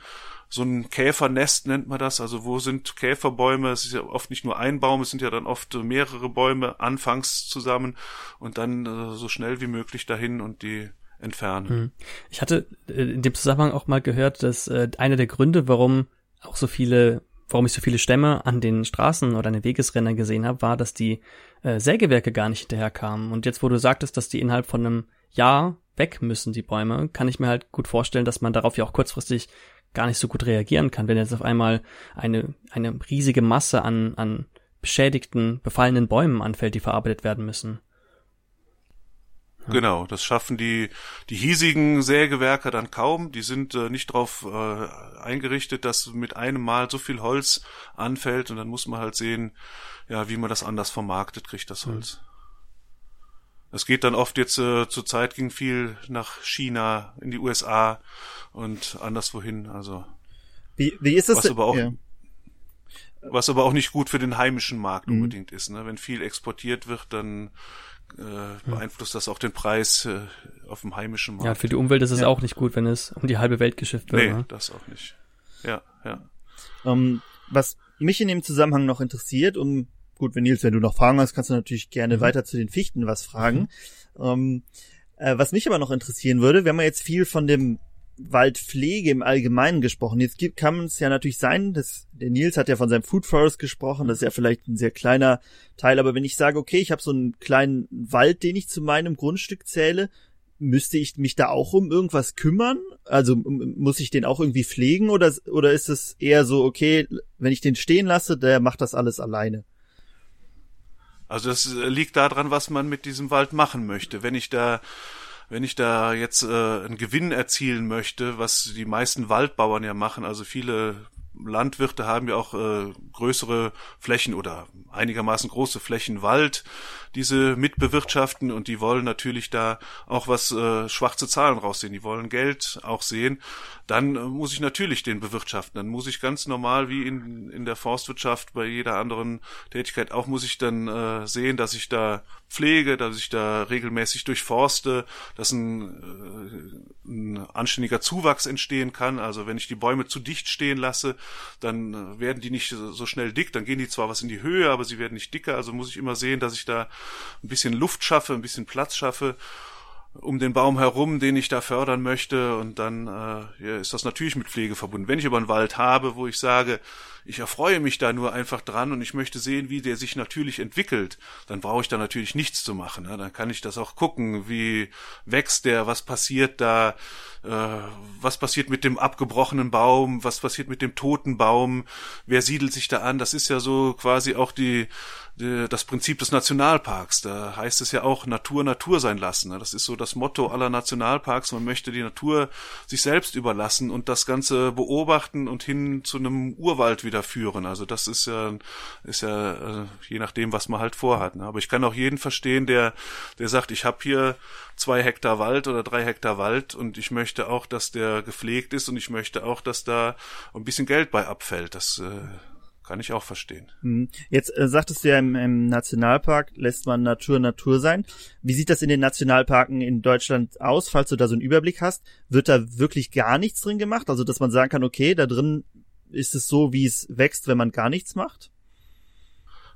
[SPEAKER 3] so ein Käfernest nennt man das. Also wo sind Käferbäume? Es ist ja oft nicht nur ein Baum, es sind ja dann oft mehrere Bäume anfangs zusammen und dann äh, so schnell wie möglich dahin und die entfernen. Hm.
[SPEAKER 2] Ich hatte äh, in dem Zusammenhang auch mal gehört, dass äh, einer der Gründe, warum auch so viele, warum ich so viele Stämme an den Straßen oder an den Wegesrändern gesehen habe, war, dass die äh, Sägewerke gar nicht hinterherkamen. Und jetzt, wo du sagtest, dass die innerhalb von einem Jahr weg müssen, die Bäume, kann ich mir halt gut vorstellen, dass man darauf ja auch kurzfristig gar nicht so gut reagieren kann, wenn jetzt auf einmal eine, eine riesige Masse an, an beschädigten, befallenen Bäumen anfällt, die verarbeitet werden müssen.
[SPEAKER 3] Genau, das schaffen die, die hiesigen Sägewerke dann kaum. Die sind äh, nicht darauf äh, eingerichtet, dass mit einem Mal so viel Holz anfällt und dann muss man halt sehen, ja, wie man das anders vermarktet kriegt, das Holz. Mhm. Es geht dann oft jetzt äh, zur Zeit ging viel nach China, in die USA und anderswohin. Also
[SPEAKER 1] wie, wie ist es?
[SPEAKER 3] Was aber auch, ja. was aber auch nicht gut für den heimischen Markt mhm. unbedingt ist. Ne? Wenn viel exportiert wird, dann äh, beeinflusst das auch den Preis äh, auf dem heimischen Markt.
[SPEAKER 2] Ja, für die Umwelt ist es ja. auch nicht gut, wenn es um die halbe Welt geschifft wird.
[SPEAKER 3] Nee, ne? das auch nicht. Ja, ja.
[SPEAKER 1] Um, ähm, was mich in dem Zusammenhang noch interessiert, um gut, wenn Nils, wenn du noch Fragen hast, kannst du natürlich gerne mhm. weiter zu den Fichten was fragen. Mhm. Ähm, äh, was mich aber noch interessieren würde, wir haben ja jetzt viel von dem Waldpflege im Allgemeinen gesprochen. Jetzt gibt, kann es ja natürlich sein, dass der Nils hat ja von seinem Food Forest gesprochen, das ist ja vielleicht ein sehr kleiner Teil, aber wenn ich sage, okay, ich habe so einen kleinen Wald, den ich zu meinem Grundstück zähle, müsste ich mich da auch um irgendwas kümmern? Also muss ich den auch irgendwie pflegen oder oder ist es eher so, okay, wenn ich den stehen lasse, der macht das alles alleine?
[SPEAKER 3] Also das liegt daran, was man mit diesem Wald machen möchte. Wenn ich da wenn ich da jetzt äh, einen Gewinn erzielen möchte, was die meisten Waldbauern ja machen, also viele Landwirte haben ja auch äh, größere Flächen oder einigermaßen große Flächen Wald, diese mitbewirtschaften und die wollen natürlich da auch was äh, schwarze Zahlen raussehen, die wollen Geld auch sehen, dann äh, muss ich natürlich den bewirtschaften, dann muss ich ganz normal wie in, in der Forstwirtschaft bei jeder anderen Tätigkeit auch muss ich dann äh, sehen, dass ich da pflege, dass ich da regelmäßig durchforste, dass ein, äh, ein anständiger Zuwachs entstehen kann, also wenn ich die Bäume zu dicht stehen lasse, dann äh, werden die nicht so schnell dick, dann gehen die zwar was in die Höhe, aber sie werden nicht dicker, also muss ich immer sehen, dass ich da ein bisschen Luft schaffe, ein bisschen Platz schaffe um den Baum herum, den ich da fördern möchte. Und dann äh, ja, ist das natürlich mit Pflege verbunden. Wenn ich aber einen Wald habe, wo ich sage, ich erfreue mich da nur einfach dran und ich möchte sehen, wie der sich natürlich entwickelt, dann brauche ich da natürlich nichts zu machen. Ne? Dann kann ich das auch gucken, wie wächst der, was passiert da, äh, was passiert mit dem abgebrochenen Baum, was passiert mit dem toten Baum, wer siedelt sich da an. Das ist ja so quasi auch die das Prinzip des Nationalparks. Da heißt es ja auch Natur Natur sein lassen. Ne? Das ist so das Motto aller Nationalparks. Man möchte die Natur sich selbst überlassen und das Ganze beobachten und hin zu einem Urwald wieder führen. Also das ist ja, ist ja äh, je nachdem, was man halt vorhat. Ne? Aber ich kann auch jeden verstehen, der, der sagt, ich habe hier zwei Hektar Wald oder drei Hektar Wald und ich möchte auch, dass der gepflegt ist und ich möchte auch, dass da ein bisschen Geld bei abfällt. Das äh, kann ich auch verstehen.
[SPEAKER 1] Mhm. Jetzt äh, sagtest du ja, im, im Nationalpark lässt man Natur Natur sein. Wie sieht das in den Nationalparken in Deutschland aus, falls du da so einen Überblick hast? Wird da wirklich gar nichts drin gemacht? Also, dass man sagen kann, okay, da drin ist es so, wie es wächst, wenn man gar nichts macht?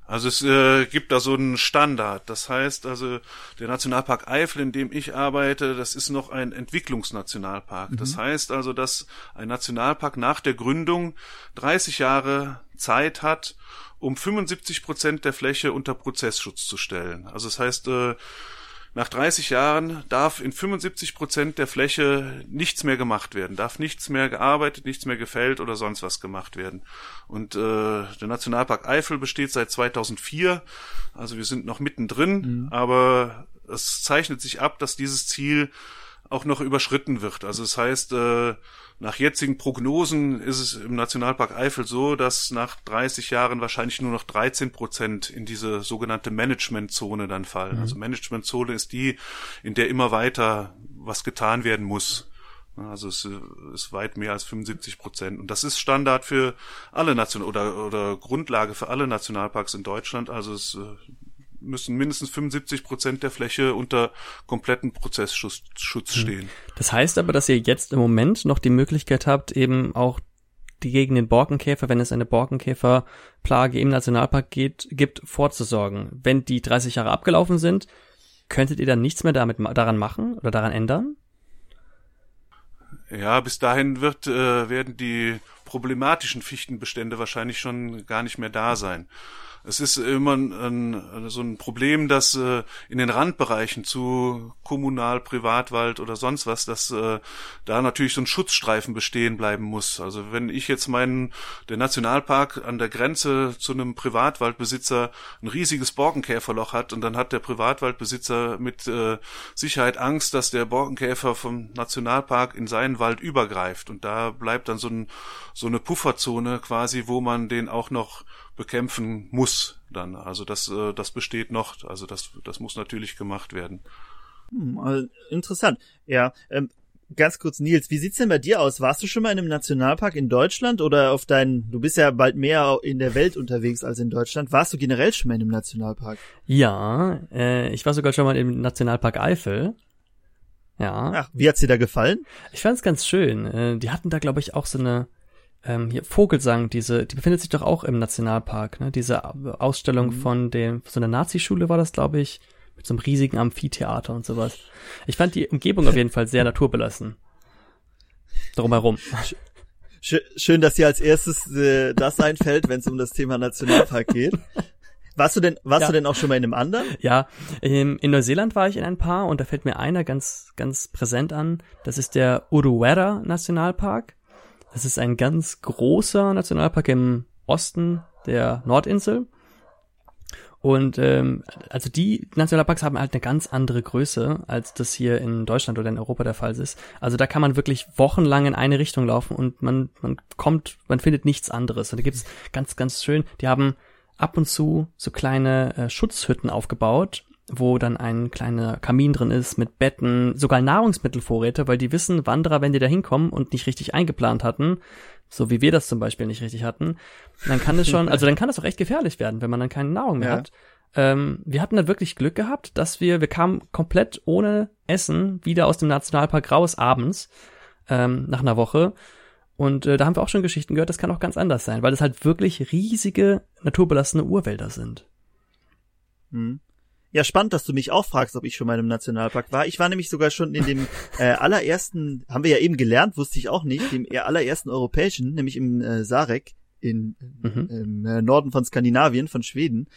[SPEAKER 3] Also es äh, gibt da so einen Standard. Das heißt also, der Nationalpark Eifel, in dem ich arbeite, das ist noch ein Entwicklungsnationalpark. Mhm. Das heißt also, dass ein Nationalpark nach der Gründung 30 Jahre Zeit hat, um 75 Prozent der Fläche unter Prozessschutz zu stellen. Also das heißt, äh, nach 30 Jahren darf in 75 Prozent der Fläche nichts mehr gemacht werden, darf nichts mehr gearbeitet, nichts mehr gefällt oder sonst was gemacht werden. Und äh, der Nationalpark Eifel besteht seit 2004, also wir sind noch mittendrin, mhm. aber es zeichnet sich ab, dass dieses Ziel auch noch überschritten wird. Also es das heißt, äh, nach jetzigen Prognosen ist es im Nationalpark Eifel so, dass nach 30 Jahren wahrscheinlich nur noch 13 Prozent in diese sogenannte Managementzone dann fallen. Mhm. Also Managementzone ist die, in der immer weiter was getan werden muss. Also es ist weit mehr als 75 Prozent. Und das ist Standard für alle National oder, oder Grundlage für alle Nationalparks in Deutschland. Also es äh, müssen mindestens 75 Prozent der Fläche unter kompletten Prozessschutz Schutz hm. stehen.
[SPEAKER 2] Das heißt aber, dass ihr jetzt im Moment noch die Möglichkeit habt, eben auch die gegen den Borkenkäfer, wenn es eine Borkenkäferplage im Nationalpark geht, gibt, vorzusorgen. Wenn die 30 Jahre abgelaufen sind, könntet ihr dann nichts mehr damit daran machen oder daran ändern?
[SPEAKER 3] Ja, bis dahin wird, äh, werden die problematischen Fichtenbestände wahrscheinlich schon gar nicht mehr da sein. Es ist immer ein, so ein Problem, dass äh, in den Randbereichen zu Kommunal, Privatwald oder sonst was, dass äh, da natürlich so ein Schutzstreifen bestehen bleiben muss. Also wenn ich jetzt meinen, der Nationalpark an der Grenze zu einem Privatwaldbesitzer ein riesiges Borkenkäferloch hat und dann hat der Privatwaldbesitzer mit äh, Sicherheit Angst, dass der Borkenkäfer vom Nationalpark in seinen Wald übergreift und da bleibt dann so, ein, eine Pufferzone quasi, wo man den auch noch bekämpfen muss dann. Also das, äh, das besteht noch. Also das, das muss natürlich gemacht werden.
[SPEAKER 1] Hm, interessant. Ja, ähm, ganz kurz, Nils, wie sieht's denn bei dir aus? Warst du schon mal in einem Nationalpark in Deutschland oder auf deinen, du bist ja bald mehr in der Welt unterwegs als in Deutschland. Warst du generell schon mal in einem Nationalpark?
[SPEAKER 2] Ja, äh, ich war sogar schon mal im Nationalpark Eifel. Ja.
[SPEAKER 1] Ach, wie hat's dir da gefallen?
[SPEAKER 2] Ich fand's ganz schön. Äh, die hatten da, glaube ich, auch so eine ähm, hier Vogelsang, diese, die befindet sich doch auch im Nationalpark, ne? Diese Ausstellung mhm. von dem, so einer Nazi-Schule war das, glaube ich, mit so einem riesigen Amphitheater und sowas. Ich fand die Umgebung auf jeden Fall sehr naturbelassen. Drumherum.
[SPEAKER 1] Schön, dass dir als erstes äh, das einfällt, wenn es um das Thema Nationalpark geht. Warst du denn, warst ja. du denn auch schon mal in einem anderen?
[SPEAKER 2] Ja, in, in Neuseeland war ich in ein paar und da fällt mir einer ganz, ganz präsent an. Das ist der Uruwera Nationalpark. Das ist ein ganz großer Nationalpark im Osten der Nordinsel. Und ähm, also die Nationalparks haben halt eine ganz andere Größe, als das hier in Deutschland oder in Europa der Fall ist. Also da kann man wirklich wochenlang in eine Richtung laufen und man, man kommt, man findet nichts anderes. Und da gibt es ganz, ganz schön, die haben ab und zu so kleine äh, Schutzhütten aufgebaut, wo dann ein kleiner Kamin drin ist mit Betten, sogar Nahrungsmittelvorräte, weil die wissen, Wanderer, wenn die da hinkommen und nicht richtig eingeplant hatten, so wie wir das zum Beispiel nicht richtig hatten, dann kann es schon, also dann kann das auch echt gefährlich werden, wenn man dann keine Nahrung mehr ja. hat. Ähm, wir hatten da wirklich Glück gehabt, dass wir, wir kamen komplett ohne Essen wieder aus dem Nationalpark raus abends, ähm, nach einer Woche. Und äh, da haben wir auch schon Geschichten gehört, das kann auch ganz anders sein, weil es halt wirklich riesige, naturbelassene Urwälder sind.
[SPEAKER 1] Hm. Ja, spannend, dass du mich auch fragst, ob ich schon mal im Nationalpark war. Ich war nämlich sogar schon in dem äh, allerersten, haben wir ja eben gelernt, wusste ich auch nicht, dem allerersten europäischen, nämlich im äh, Sarek in, mhm. im äh, Norden von Skandinavien, von Schweden.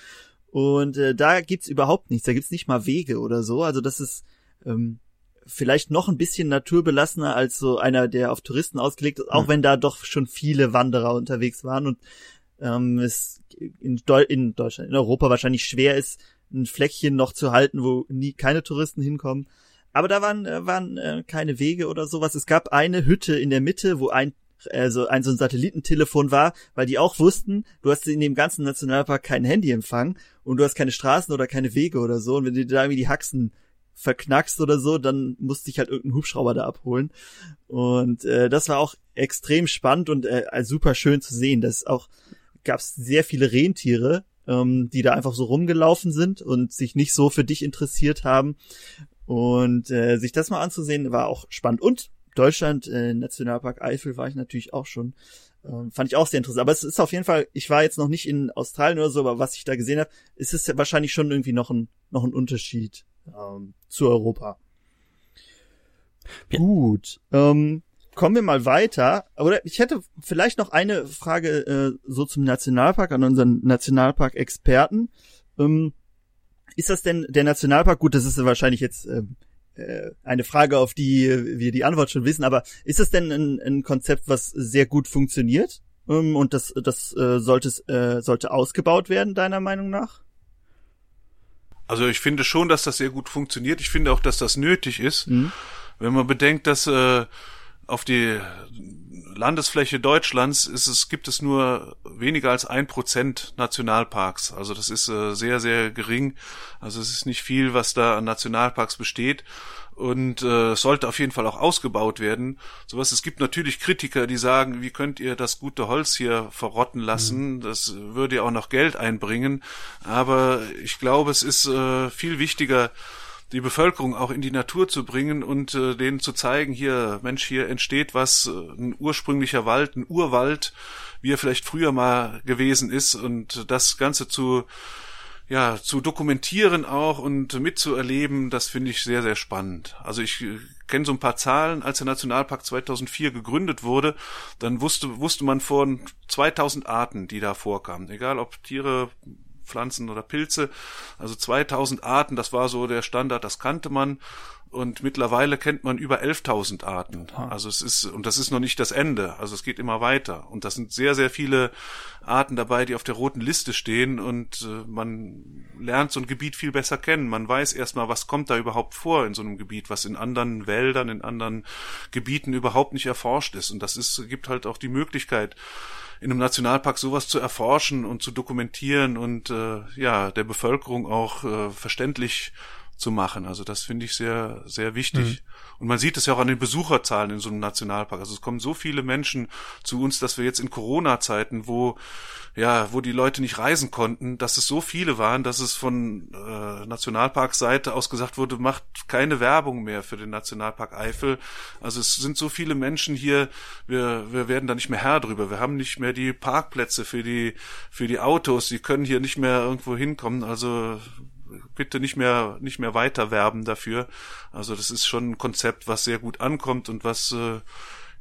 [SPEAKER 1] Und äh, da gibt's überhaupt nichts, da gibt's nicht mal Wege oder so. Also das ist ähm, vielleicht noch ein bisschen naturbelassener als so einer, der auf Touristen ausgelegt ist, auch mhm. wenn da doch schon viele Wanderer unterwegs waren und ähm, es in, Deu in Deutschland, in Europa wahrscheinlich schwer ist, ein Fleckchen noch zu halten, wo nie keine Touristen hinkommen. Aber da waren, äh, waren äh, keine Wege oder sowas. Es gab eine Hütte in der Mitte, wo ein also ein so ein Satellitentelefon war, weil die auch wussten, du hast in dem ganzen Nationalpark kein Handyempfang und du hast keine Straßen oder keine Wege oder so. Und wenn du da irgendwie die Haxen verknackst oder so, dann musste ich halt irgendeinen Hubschrauber da abholen. Und äh, das war auch extrem spannend und äh, super schön zu sehen. dass auch gab es sehr viele Rentiere ähm, die da einfach so rumgelaufen sind und sich nicht so für dich interessiert haben. Und äh, sich das mal anzusehen, war auch spannend. Und Deutschland, äh, Nationalpark Eifel war ich natürlich auch schon. Ähm, fand ich auch sehr interessant. Aber es ist auf jeden Fall, ich war jetzt noch nicht in Australien oder so, aber was ich da gesehen habe, ist es ja wahrscheinlich schon irgendwie noch ein, noch ein Unterschied ähm, zu Europa. Ja. Gut. Ähm, kommen wir mal weiter. Oder ich hätte vielleicht noch eine Frage äh, so zum Nationalpark an unseren Nationalpark-Experten. Ähm, ist das denn der Nationalpark? Gut, das ist wahrscheinlich jetzt äh, äh, eine Frage, auf die wir die Antwort schon wissen. Aber ist das denn ein, ein Konzept, was sehr gut funktioniert? Ähm, und das, das äh, sollte, äh, sollte ausgebaut werden, deiner Meinung nach?
[SPEAKER 3] Also ich finde schon, dass das sehr gut funktioniert. Ich finde auch, dass das nötig ist. Mhm. Wenn man bedenkt, dass äh, auf die Landesfläche Deutschlands ist es, gibt es nur weniger als ein Prozent Nationalparks. Also das ist äh, sehr, sehr gering. Also es ist nicht viel, was da an Nationalparks besteht. Und äh, sollte auf jeden Fall auch ausgebaut werden. Sowas. Es gibt natürlich Kritiker, die sagen, wie könnt ihr das gute Holz hier verrotten lassen? Mhm. Das würde ja auch noch Geld einbringen. Aber ich glaube, es ist äh, viel wichtiger, die Bevölkerung auch in die Natur zu bringen und äh, denen zu zeigen, hier, Mensch, hier entsteht was, äh, ein ursprünglicher Wald, ein Urwald, wie er vielleicht früher mal gewesen ist und das Ganze zu ja, zu dokumentieren auch und mitzuerleben, das finde ich sehr, sehr spannend. Also ich äh, kenne so ein paar Zahlen, als der Nationalpark 2004 gegründet wurde, dann wusste, wusste man von 2000 Arten, die da vorkamen. Egal ob Tiere, Pflanzen oder Pilze. Also 2000 Arten, das war so der Standard, das kannte man. Und mittlerweile kennt man über 11.000 Arten. Also es ist, und das ist noch nicht das Ende. Also es geht immer weiter. Und das sind sehr, sehr viele Arten dabei, die auf der roten Liste stehen. Und äh, man lernt so ein Gebiet viel besser kennen. Man weiß erstmal, was kommt da überhaupt vor in so einem Gebiet, was in anderen Wäldern, in anderen Gebieten überhaupt nicht erforscht ist. Und das ist, gibt halt auch die Möglichkeit, in einem Nationalpark sowas zu erforschen und zu dokumentieren und äh, ja der Bevölkerung auch äh, verständlich zu machen. Also das finde ich sehr, sehr wichtig. Mhm. Und man sieht es ja auch an den Besucherzahlen in so einem Nationalpark. Also es kommen so viele Menschen zu uns, dass wir jetzt in Corona-Zeiten, wo ja, wo die Leute nicht reisen konnten, dass es so viele waren, dass es von äh, Nationalparkseite aus gesagt wurde, macht keine Werbung mehr für den Nationalpark Eifel. Also es sind so viele Menschen hier, wir, wir werden da nicht mehr Herr drüber. Wir haben nicht mehr die Parkplätze für die, für die Autos, die können hier nicht mehr irgendwo hinkommen. Also bitte nicht mehr nicht mehr weiter werben dafür. Also das ist schon ein Konzept, was sehr gut ankommt und was äh,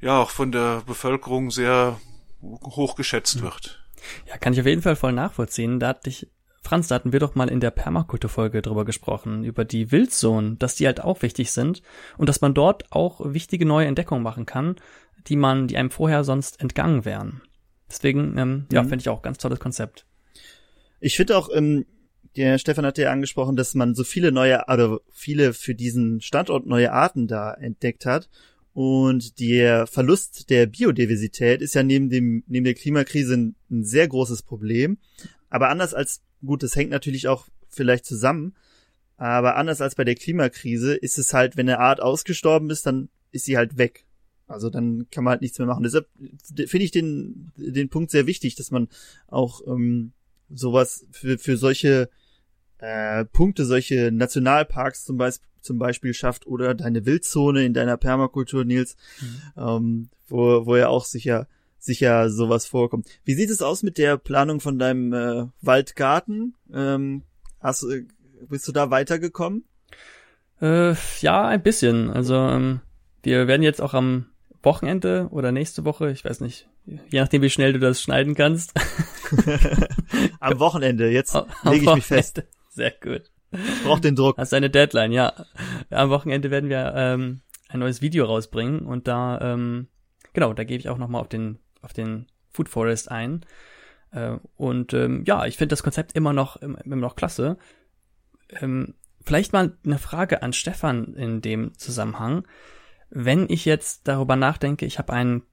[SPEAKER 3] ja auch von der Bevölkerung sehr hoch geschätzt mhm. wird.
[SPEAKER 2] Ja, kann ich auf jeden Fall voll nachvollziehen. Da hatte ich Franz, da hatten wir doch mal in der Permakulturfolge drüber gesprochen, über die Wildzonen, dass die halt auch wichtig sind und dass man dort auch wichtige neue Entdeckungen machen kann, die man, die einem vorher sonst entgangen wären. Deswegen, ähm, mhm. ja, finde ich auch ganz tolles Konzept.
[SPEAKER 1] Ich finde auch, ähm, der Stefan hat ja angesprochen, dass man so viele neue, also viele für diesen Standort neue Arten da entdeckt hat. Und der Verlust der Biodiversität ist ja neben dem, neben der Klimakrise ein, ein sehr großes Problem. Aber anders als, gut, das hängt natürlich auch vielleicht zusammen. Aber anders als bei der Klimakrise ist es halt, wenn eine Art ausgestorben ist, dann ist sie halt weg. Also dann kann man halt nichts mehr machen. Deshalb finde ich den, den Punkt sehr wichtig, dass man auch ähm, sowas für, für solche äh, Punkte, solche Nationalparks zum Beispiel, zum Beispiel schafft oder deine Wildzone in deiner Permakultur, Nils, mhm. ähm, wo, wo ja auch sicher sicher sowas vorkommt. Wie sieht es aus mit der Planung von deinem äh, Waldgarten? Ähm, hast, bist du da weitergekommen?
[SPEAKER 2] Äh, ja, ein bisschen. Also ähm, wir werden jetzt auch am Wochenende oder nächste Woche, ich weiß nicht, je nachdem, wie schnell du das schneiden kannst.
[SPEAKER 1] am Wochenende, jetzt lege ich mich fest.
[SPEAKER 2] Sehr gut.
[SPEAKER 1] Ich brauch den Druck.
[SPEAKER 2] Das ist eine Deadline, ja. Am Wochenende werden wir ähm, ein neues Video rausbringen und da, ähm, genau, da gebe ich auch nochmal auf den, auf den Food Forest ein. Äh, und ähm, ja, ich finde das Konzept immer noch, immer, immer noch klasse. Ähm, vielleicht mal eine Frage an Stefan in dem Zusammenhang. Wenn ich jetzt darüber nachdenke, ich habe einen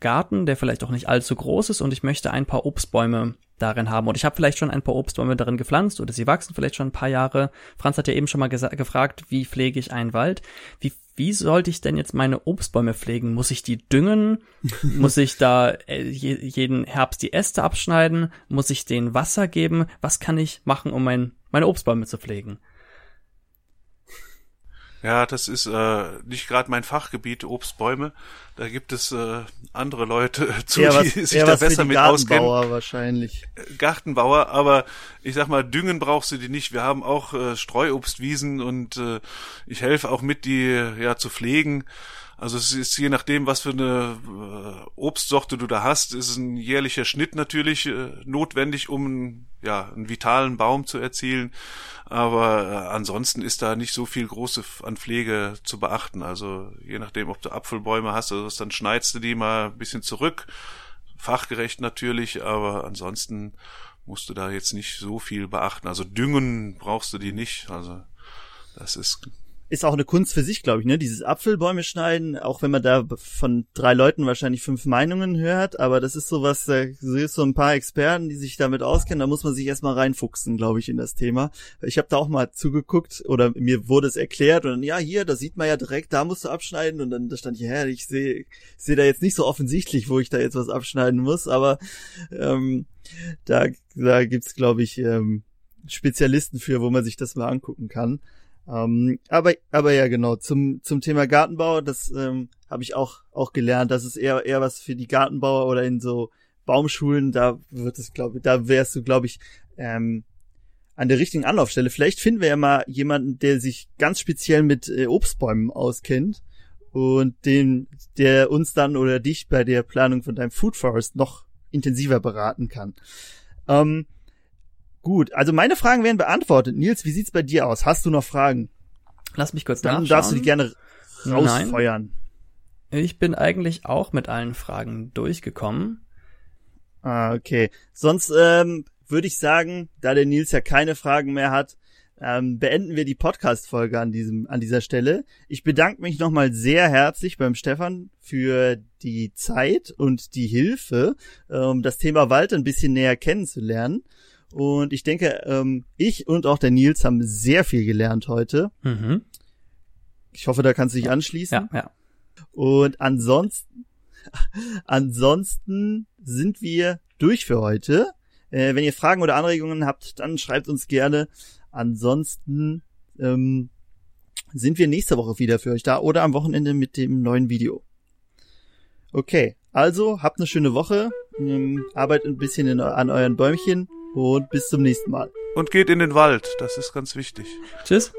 [SPEAKER 2] Garten, der vielleicht auch nicht allzu groß ist und ich möchte ein paar Obstbäume darin haben. Und ich habe vielleicht schon ein paar Obstbäume darin gepflanzt oder sie wachsen vielleicht schon ein paar Jahre. Franz hat ja eben schon mal gefragt, wie pflege ich einen Wald? Wie, wie sollte ich denn jetzt meine Obstbäume pflegen? Muss ich die düngen? Muss ich da äh, jeden Herbst die Äste abschneiden? Muss ich denen Wasser geben? Was kann ich machen, um mein, meine Obstbäume zu pflegen?
[SPEAKER 3] Ja, das ist äh, nicht gerade mein Fachgebiet, Obstbäume. Da gibt es äh, andere Leute zu, die
[SPEAKER 1] was,
[SPEAKER 3] sich da besser
[SPEAKER 1] mit auskennen. Gartenbauer wahrscheinlich.
[SPEAKER 3] Gartenbauer, aber ich sag mal, düngen brauchst du die nicht. Wir haben auch äh, Streuobstwiesen und äh, ich helfe auch mit, die ja zu pflegen. Also es ist je nachdem, was für eine äh, Obstsorte du da hast, ist ein jährlicher Schnitt natürlich äh, notwendig, um ja einen vitalen Baum zu erzielen. Aber äh, ansonsten ist da nicht so viel große an Pflege zu beachten. Also je nachdem, ob du Apfelbäume hast oder was, dann schneidest du die mal ein bisschen zurück. Fachgerecht natürlich, aber ansonsten musst du da jetzt nicht so viel beachten. Also düngen brauchst du die nicht. Also das ist
[SPEAKER 1] ist auch eine Kunst für sich, glaube ich, ne? Dieses Apfelbäume schneiden, auch wenn man da von drei Leuten wahrscheinlich fünf Meinungen hört, aber das ist sowas, da sind so ein paar Experten, die sich damit auskennen, da muss man sich erstmal reinfuchsen, glaube ich, in das Thema. Ich habe da auch mal zugeguckt oder mir wurde es erklärt und dann, ja, hier, da sieht man ja direkt, da musst du abschneiden und dann da stand ich, hä, ich sehe seh da jetzt nicht so offensichtlich, wo ich da jetzt was abschneiden muss, aber ähm, da, da gibt's, glaube ich, ähm, Spezialisten für, wo man sich das mal angucken kann. Ähm, aber, aber ja, genau, zum, zum Thema Gartenbau, das ähm, habe ich auch, auch gelernt. Das ist eher, eher was für die Gartenbauer oder in so Baumschulen, da wird es, glaube ich, da wärst du, glaube ich, ähm, an der richtigen Anlaufstelle. Vielleicht finden wir ja mal jemanden, der sich ganz speziell mit äh, Obstbäumen auskennt und den, der uns dann oder dich bei der Planung von deinem Food Forest noch intensiver beraten kann. Ähm, Gut, also meine Fragen werden beantwortet. Nils, wie sieht's bei dir aus? Hast du noch Fragen?
[SPEAKER 2] Lass mich kurz
[SPEAKER 1] Dann
[SPEAKER 2] nachschauen.
[SPEAKER 1] darfst du die gerne rausfeuern.
[SPEAKER 2] Nein. Ich bin eigentlich auch mit allen Fragen durchgekommen.
[SPEAKER 1] Ah, okay. Sonst ähm, würde ich sagen, da der Nils ja keine Fragen mehr hat, ähm, beenden wir die Podcast-Folge an diesem, an dieser Stelle. Ich bedanke mich nochmal sehr herzlich beim Stefan für die Zeit und die Hilfe, um das Thema Wald ein bisschen näher kennenzulernen. Und ich denke, ähm, ich und auch der Nils haben sehr viel gelernt heute.
[SPEAKER 2] Mhm.
[SPEAKER 1] Ich hoffe, da kannst du dich anschließen.
[SPEAKER 2] Ja, ja.
[SPEAKER 1] Und ansonsten, ansonsten sind wir durch für heute. Äh, wenn ihr Fragen oder Anregungen habt, dann schreibt uns gerne. Ansonsten ähm, sind wir nächste Woche wieder für euch da oder am Wochenende mit dem neuen Video. Okay, also habt eine schöne Woche, ähm, arbeitet ein bisschen in, an euren Bäumchen und bis zum nächsten Mal.
[SPEAKER 3] Und geht in den Wald, das ist ganz wichtig.
[SPEAKER 2] Tschüss.